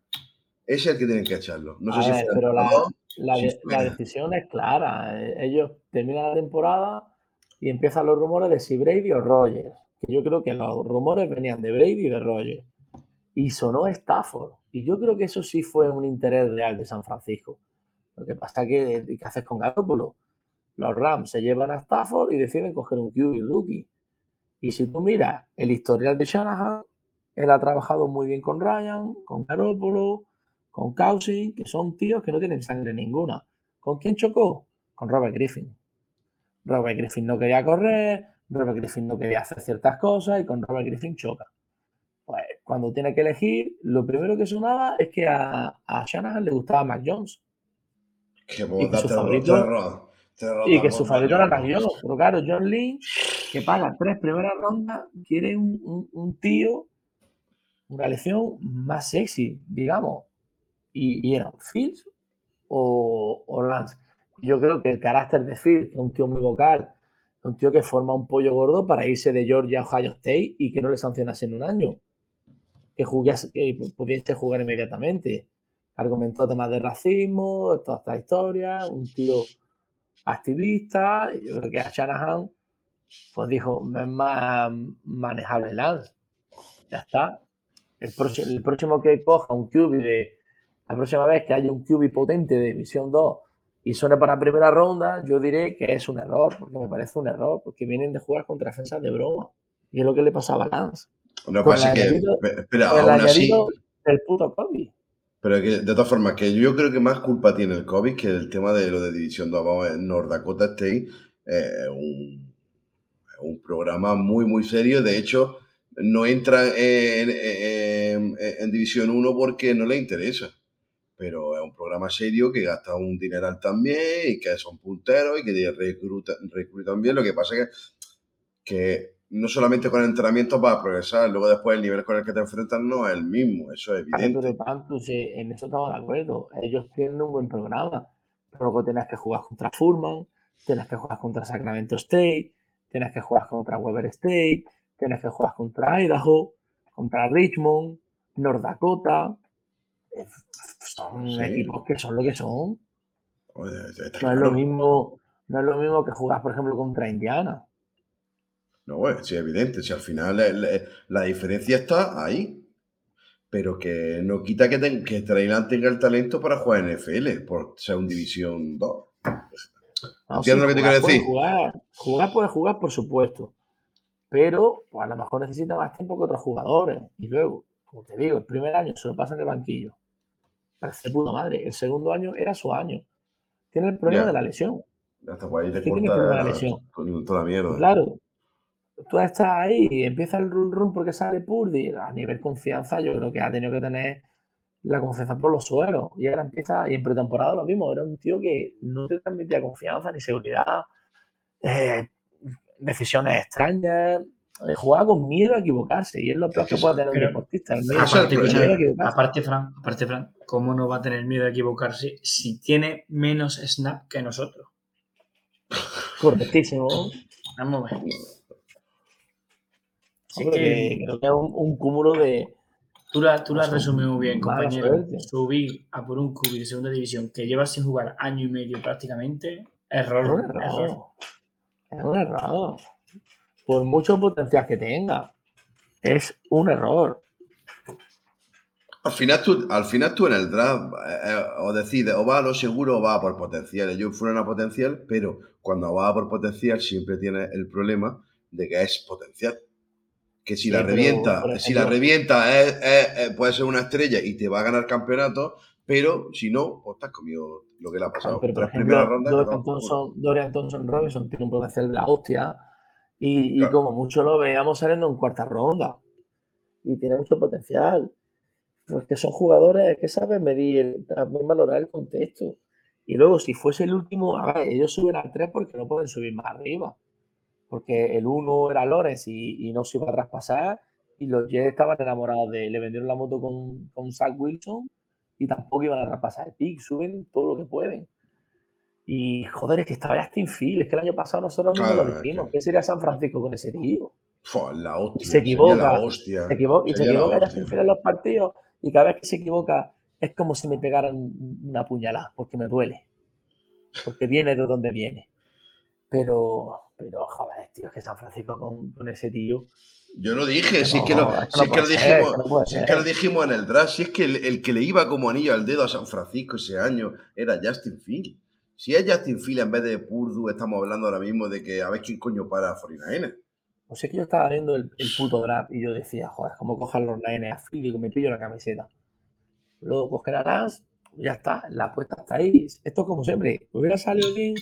Ese es el que tienen que echarlo. No sé A si ver, fue pero el la, la si de- fue- la decisión es clara. Eh, Ellos terminan la temporada y empiezan los rumores de si Brady o Rogers. Que yo creo que los rumores venían de Brady y de Rogers. Y sonó Stafford. Y yo creo que eso sí fue un interés real de San Francisco. Lo que pasa que, ¿qué haces con Garoppolo? Los Rams se llevan a Stafford y deciden coger un QB rookie. Y si tú miras el historial de Shanahan, él ha trabajado muy bien con Ryan, con Garoppolo, con Cousins, que son tíos que no tienen sangre ninguna. ¿Con quién chocó? Con Robert Griffin. Robert Griffin no quería correr, Robert Griffin no quería hacer ciertas cosas y con Robert Griffin choca. Pues cuando tiene que elegir, lo primero que sonaba es que a, a Shanahan le gustaba Mac Jones que y que su favorito- y que su favorito era. Jones. Pero claro, John Lynch, que paga tres primeras rondas, quiere un, un- un tío, una elección más sexy, digamos. Y, y eran Fields o, o Lance. Yo creo que el carácter de Fields, que es un tío muy vocal, un tío que forma un pollo gordo para irse de Georgia a Ohio State y que no le sancionase en un año. Que, jugase, que pudiese jugar inmediatamente. Argumentó temas de racismo, toda esta historia, un tío activista. Yo creo que a Shanahan pues dijo, es más manejable Lance. Ya está. El, próximo, el próximo que coja un QB de. La próxima vez que haya un QB potente de División 2 y suene para primera ronda, yo diré que es un error, porque me parece un error, porque vienen de jugar contra defensas de broma. Y es lo que le pasaba a Lance. Con pasa que, el aún así, puto Kobe. Pero que de todas formas, que yo creo que más culpa tiene el COVID que el tema de lo de División 2. Vamos a ver, North Dakota State eh, es un, un programa muy, muy serio. De hecho, no entra en, en- en División 1 porque no le interesa. Pero es un programa serio que gasta un dineral también y que son punteros y que reclutan, reclutan bien. Lo que pasa es que, que no solamente con el entrenamiento vas a progresar, luego después el nivel con el que te enfrentas no es el mismo, eso es evidente. pero tanto, sí, en eso estamos de acuerdo. Ellos tienen un buen programa. Pero luego tienes que jugar contra Furman, tienes que jugar contra Sacramento State, tienes que jugar contra Weber State, tienes que jugar contra Idaho, contra Richmond, North Dakota. Son Sí. equipos que son lo que son. Oye, No es lo mismo, no es lo mismo que jugar, por ejemplo, contra Indiana. No, bueno, sí, es evidente. Si al final la, la- la diferencia está ahí. Pero que no quita que, ten- que Trailand tenga el talento para jugar en FL, por ser un División 2. No, ¿Entiendes lo que te quiero decir? Jugar, jugar puede jugar, por supuesto. Pero pues, a lo mejor necesita más tiempo que otros jugadores. Y luego, como te digo, el primer año se lo pasa en el banquillo. Parece puta madre. El segundo año era su año. Tiene el problema Ya. de la lesión. Ahí te Sí, tiene problema de corta lesión. con toda la mierda. Claro. Tú estás ahí y empieza el run run porque sale Purdy. A nivel confianza, yo creo que ha tenido que tener la confianza por los suelos. Y ahora empieza, y en pretemporada lo mismo. Era un tío que no te transmitía confianza ni seguridad. eh, decisiones extrañas. eh, jugaba con miedo a equivocarse. Y es lo peor que puede tener un deportista. El miedo, Aparte, a aparte, Fran, aparte, Fran, ¿cómo no va a tener miedo de equivocarse si tiene menos snap que nosotros? Correctísimo. Vamos a ver. Sí Hombre, que- que creo que es un, un cúmulo de. Tú la, tú la has resumido muy bien, compañero. Subir a por un cubi de segunda división que lleva sin jugar año y medio prácticamente, error. Es un error. error. Es un error. Por mucho potencial que tenga, es un error. Al final, tú, al final tú en el draft eh, eh, o decides o va a lo seguro o va a por potencial. Ellos fueron a potencial, pero cuando va a por potencial siempre tiene el problema de que es potencial. Que si Sí, la revienta, si la revienta es- es- es- puede ser una estrella y te va a ganar campeonato, pero si no, pues te has comido lo que le ha pasado. Pero, por Tres ejemplo, rondas, Dorian Thompson, Dorian Thompson Robinson tiene un potencial de la hostia. Y, como mucho lo veíamos saliendo en cuarta ronda. Y tiene mucho potencial. Porque son jugadores que saben medir, también valorar el contexto. Y luego, si fuese el último, a ver, ellos suben al 3 porque no pueden subir más arriba. Porque el 1 era Lorenz y, y no se iba a traspasar. Y los Jets estaban enamorados de él. Le vendieron la moto con, con Zach Wilson y tampoco iban a traspasar el pick. Suben todo lo que pueden. Y joder, es que estaba Justin Field. Es que el año pasado nosotros Claro, lo dijimos. que- ¿Qué sería San Francisco con ese tío? La hostia. se equivoca, La hostia. Se equivo- y se equivoca. Justin Field en los partidos. Y cada vez que se equivoca es como si me pegaran una puñalada, porque me duele. Porque viene de donde viene. Pero, pero joder, tío, es que San Francisco con, con ese tío. Yo lo dije, si es No, que lo, que si es que lo puede ser, dijimos, que si es que lo dijimos en el draft, si es que el, el que le iba como anillo al dedo a San Francisco ese año era Justin Field. Si es Justin Field en vez de Purdue, estamos hablando ahora mismo de que a ver quién coño para a 49 Pues es que yo estaba viendo el, el puto draft y yo decía, joder, ¿cómo cojan los Niners a Field y me pillo la camiseta? Luego cogen a Lance, ya está, la apuesta está ahí. Esto como siempre, hubiera salido bien,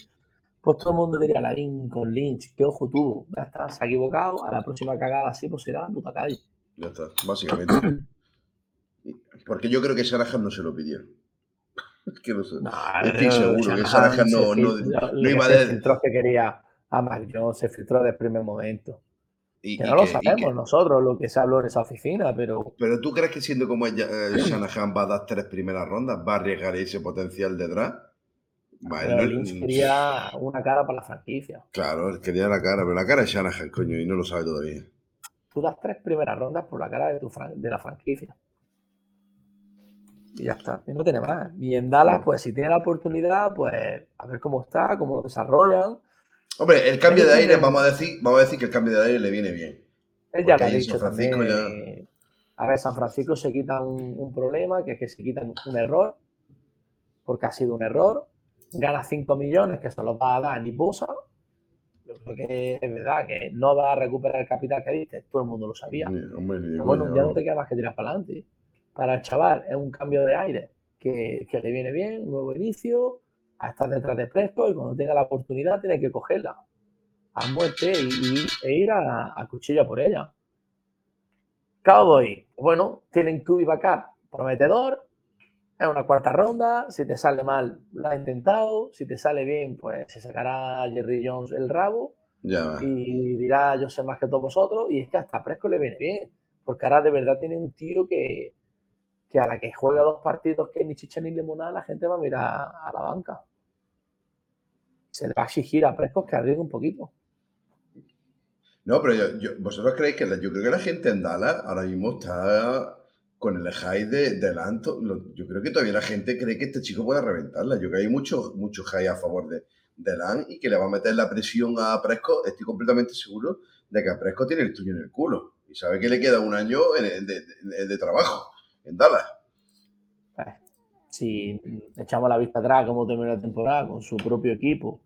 pues todo el mundo diría la con Lynch, qué ojo tuvo, ya está, se ha equivocado, a la próxima cagada así, pues será la puta calle. Ya está, básicamente. Porque yo creo que Shanahan no se lo pidió. Es que no sé. No, Estoy no, seguro que Shanahan no- se no- no iba a se de- filtró que quería a Mac Jones, se filtró desde el primer momento. Y- Que y no lo que- sabemos que- nosotros, lo que se habló en esa oficina, pero Pero tú crees que siendo como es eh, Shanahan va a dar tres primeras rondas, va a arriesgar ese potencial de draft? Va, él pero no- quería una cara para la franquicia. Claro, él quería la cara, pero la cara es Shanahan, coño, y no lo sabe todavía. Tú das tres primeras rondas por la cara de, tu de la franquicia. Y ya está, y no tiene más. Y en Dallas, pues si tiene la oportunidad, pues a ver cómo está, cómo lo desarrollan. Hombre, el cambio de aire, vamos a decir, vamos a decir que el cambio de aire le viene bien. Él ya lo ha dicho también. A ver, San Francisco se quita un, un problema, que es que se quitan un error, porque ha sido un error. Gana 5 millones, que se los va a dar ni Bosa. Yo creo que es verdad que no va a recuperar el capital que diste, todo el mundo lo sabía. Hombre, Pero bueno, ya no te queda más que tirar para adelante. Para el chaval es un cambio de aire que, que le viene bien, un nuevo inicio, a estar detrás de Presco y cuando tenga la oportunidad tiene que cogerla a muerte y, y- e ir a, a cuchilla por ella. Cowboy, bueno, tienen QB backup prometedor, es una cuarta ronda, si te sale mal, lo ha intentado, si te sale bien, pues se sacará a Jerry Jones el rabo Ya y dirá yo sé más que todos vosotros y es que hasta Presco le viene bien porque ahora de verdad tiene un tío que, que a la que juega dos partidos que ni chicha ni limonada la gente va a mirar a la banca. Se le va a exigir a Presco que arriesgue un poquito. No, pero yo, yo- vosotros creéis que la- yo creo que la gente en Dallas ahora mismo está con el high de, de Lanto. Lo- Yo creo que todavía la gente cree que este chico puede reventarla. Yo creo que hay mucho, mucho high a favor de, de Lan y que le va a meter la presión a Presco. Estoy completamente seguro de que a Presco tiene el tuyo en el culo y sabe que le queda un año de, de- de trabajo en Dallas. Pues, si echamos la vista atrás cómo terminó la temporada con su propio equipo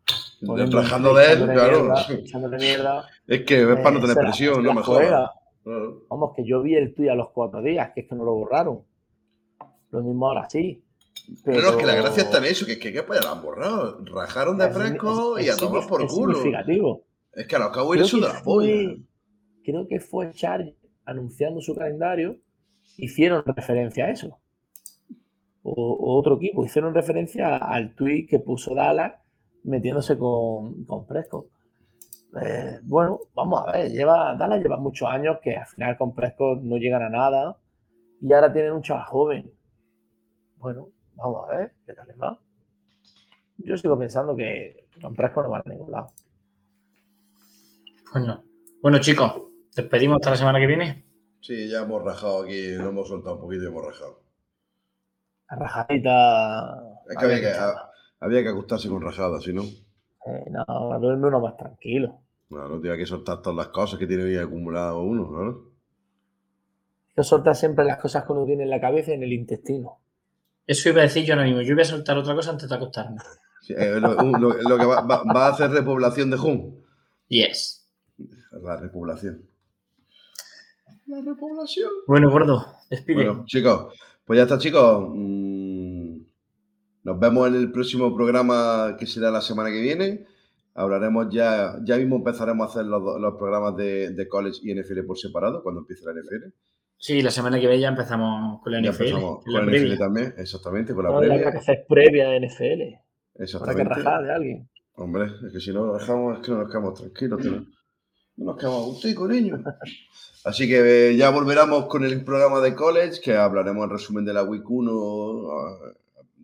play, de él, claro. mierda, echándole mierda Es que es para no eh, tener presión, no me juega. Vamos, que yo vi el tuyo a los cuatro días, que es que no lo borraron. Lo mismo ahora sí. Pero no, es que la gracia está en eso, que es que, que pues, la han borrado. Rajaron de es- fresco es- y a tomar por es culo. significativo. Es que a los Cowboys suda que, la polla. creo que fue Charlie anunciando su calendario, hicieron referencia a eso. O, o otro equipo, hicieron referencia al tweet que puso Dallas metiéndose con, con Prescott. Eh, bueno, vamos a ver, lleva, Dallas lleva muchos años que al final con Prescott no llegan a nada y ahora tienen un chaval joven. Bueno, vamos a ver qué tal les va. Yo sigo pensando que con Prescott no van a ningún lado. Pues no. Bueno, chicos, despedimos hasta la semana que viene. Sí, ya hemos rajado aquí, lo hemos soltado un poquito y hemos rajado. La rajadita. Es que había que, había que acostarse con rajada, si no, Eh, no, duerme uno más tranquilo. no, no tenía que soltar todas las cosas que tiene ahí acumulado uno, ¿no? Yo soltar siempre las cosas que uno tiene en la cabeza y en el intestino. Eso iba a decir yo ahora mismo. Yo voy a soltar otra cosa antes de acostarme. Sí, eh, lo, un- lo- lo que va, va- va a hacer repoblación de Jun. Yes. La repoblación. La repoblación. Bueno, gordo, despide. Bueno, chicos, pues ya está, chicos. Nos vemos en el próximo programa que será la semana que viene. Hablaremos ya, ya mismo empezaremos a hacer los, do- los programas de, de college y NFL por separado cuando empiece la NFL. Sí, la semana que viene ya empezamos con la Ya NFL. empezamos en la con la previa. NFL también, exactamente, con la No, habrá previa. que hacer previa de NFL. Habrá que Exactamente. rajar de alguien. Hombre, es que si no lo dejamos, es que no nos quedamos tranquilos. tío. No nos quedamos a gustico, niños. Así que eh, ya volveremos con el programa de college, que hablaremos en resumen de la Week 1.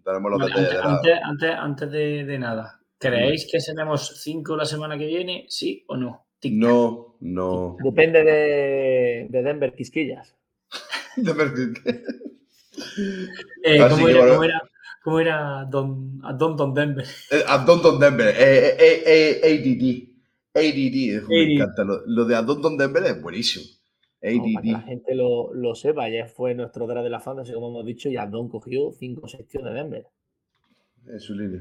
Daremos los Vale, detalles de antes, la... antes, antes, antes de, de nada, ¿creéis que seremos cinco la semana que viene? ¿Sí o no? No, no. Depende de, de Denver Quisquillas. De verdad. Eh, ¿cómo, era, bueno. cómo era- cómo era Don, Don Don Denver? Eh, Adonton Denver, eh, eh, eh, ADD. ADD, me ADD. encanta. Lo, lo de Adonton Denver es buenísimo. Para que la gente lo, lo sepa. Ayer fue nuestro draft de la fantasy, como hemos dicho, y Adon cogió 5 o 6 tíos de Denver. Es su línea.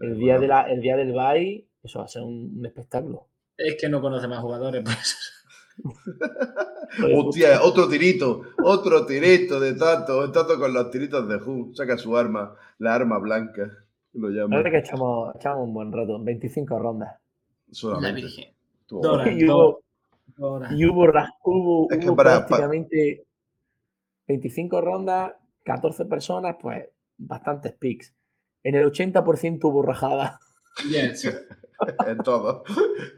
El Eh, día, bueno. de la, el día del bye, eso va a ser un, un espectáculo. Es que no conoce más jugadores, pues. Hostia, otro tirito, otro tirito de tanto, tanto con los tiritos de Hu. Saca su arma, la arma blanca. Lo La llama. verdad que echamos, echamos un buen rato, 25 rondas. La. Virgen. Dora. bueno. Y hubo, Ahora. y hubo, hubo, Es que hubo para- prácticamente 25 rondas, 14 personas, pues bastantes picks. En el 80% hubo rajada. Sí. en todo,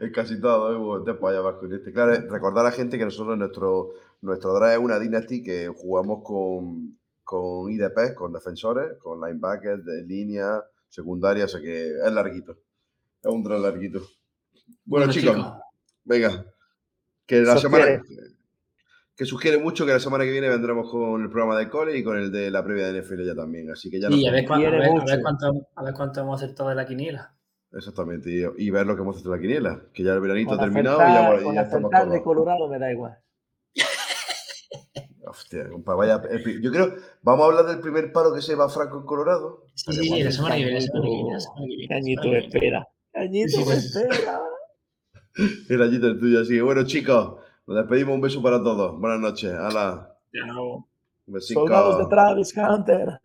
en casi todo, ¿eh? Hubo tiempo allá abajo. Este. Claro, recordar a la gente que nosotros nuestro, nuestro draft es una dynasty que jugamos con, con IDP, con defensores, con linebackers de línea, secundaria, o sea que es larguito. Es un draft larguito. Bueno, Bueno, chicos, chicos. venga. Que la Sugiere. semana. Que sugiere mucho que la semana que viene vendremos con el programa de cole y con el de la previa de NFL ya también. Así que ya nos Y a ver, cuánto, a, ver, a, ver cuánto, a ver cuánto hemos acertado de la quiniela. Exactamente, y, y ver lo que hemos hecho en la quiniela, que ya el veranito ha Con terminado y ya, con ya estamos acertar de. Colorado me da igual. Hostia, compa, vaya. Yo creo, vamos a hablar del primer palo que se va Franco en Colorado. Sí, sí, sí, la semana que viene, la semana que viene, Cañito, espera. Cañito espera. El allito el tuyo, así que bueno, chicos, nos despedimos. Un beso para todos. Buenas noches. Hala. No. Un. Soldados de Travis Hunter.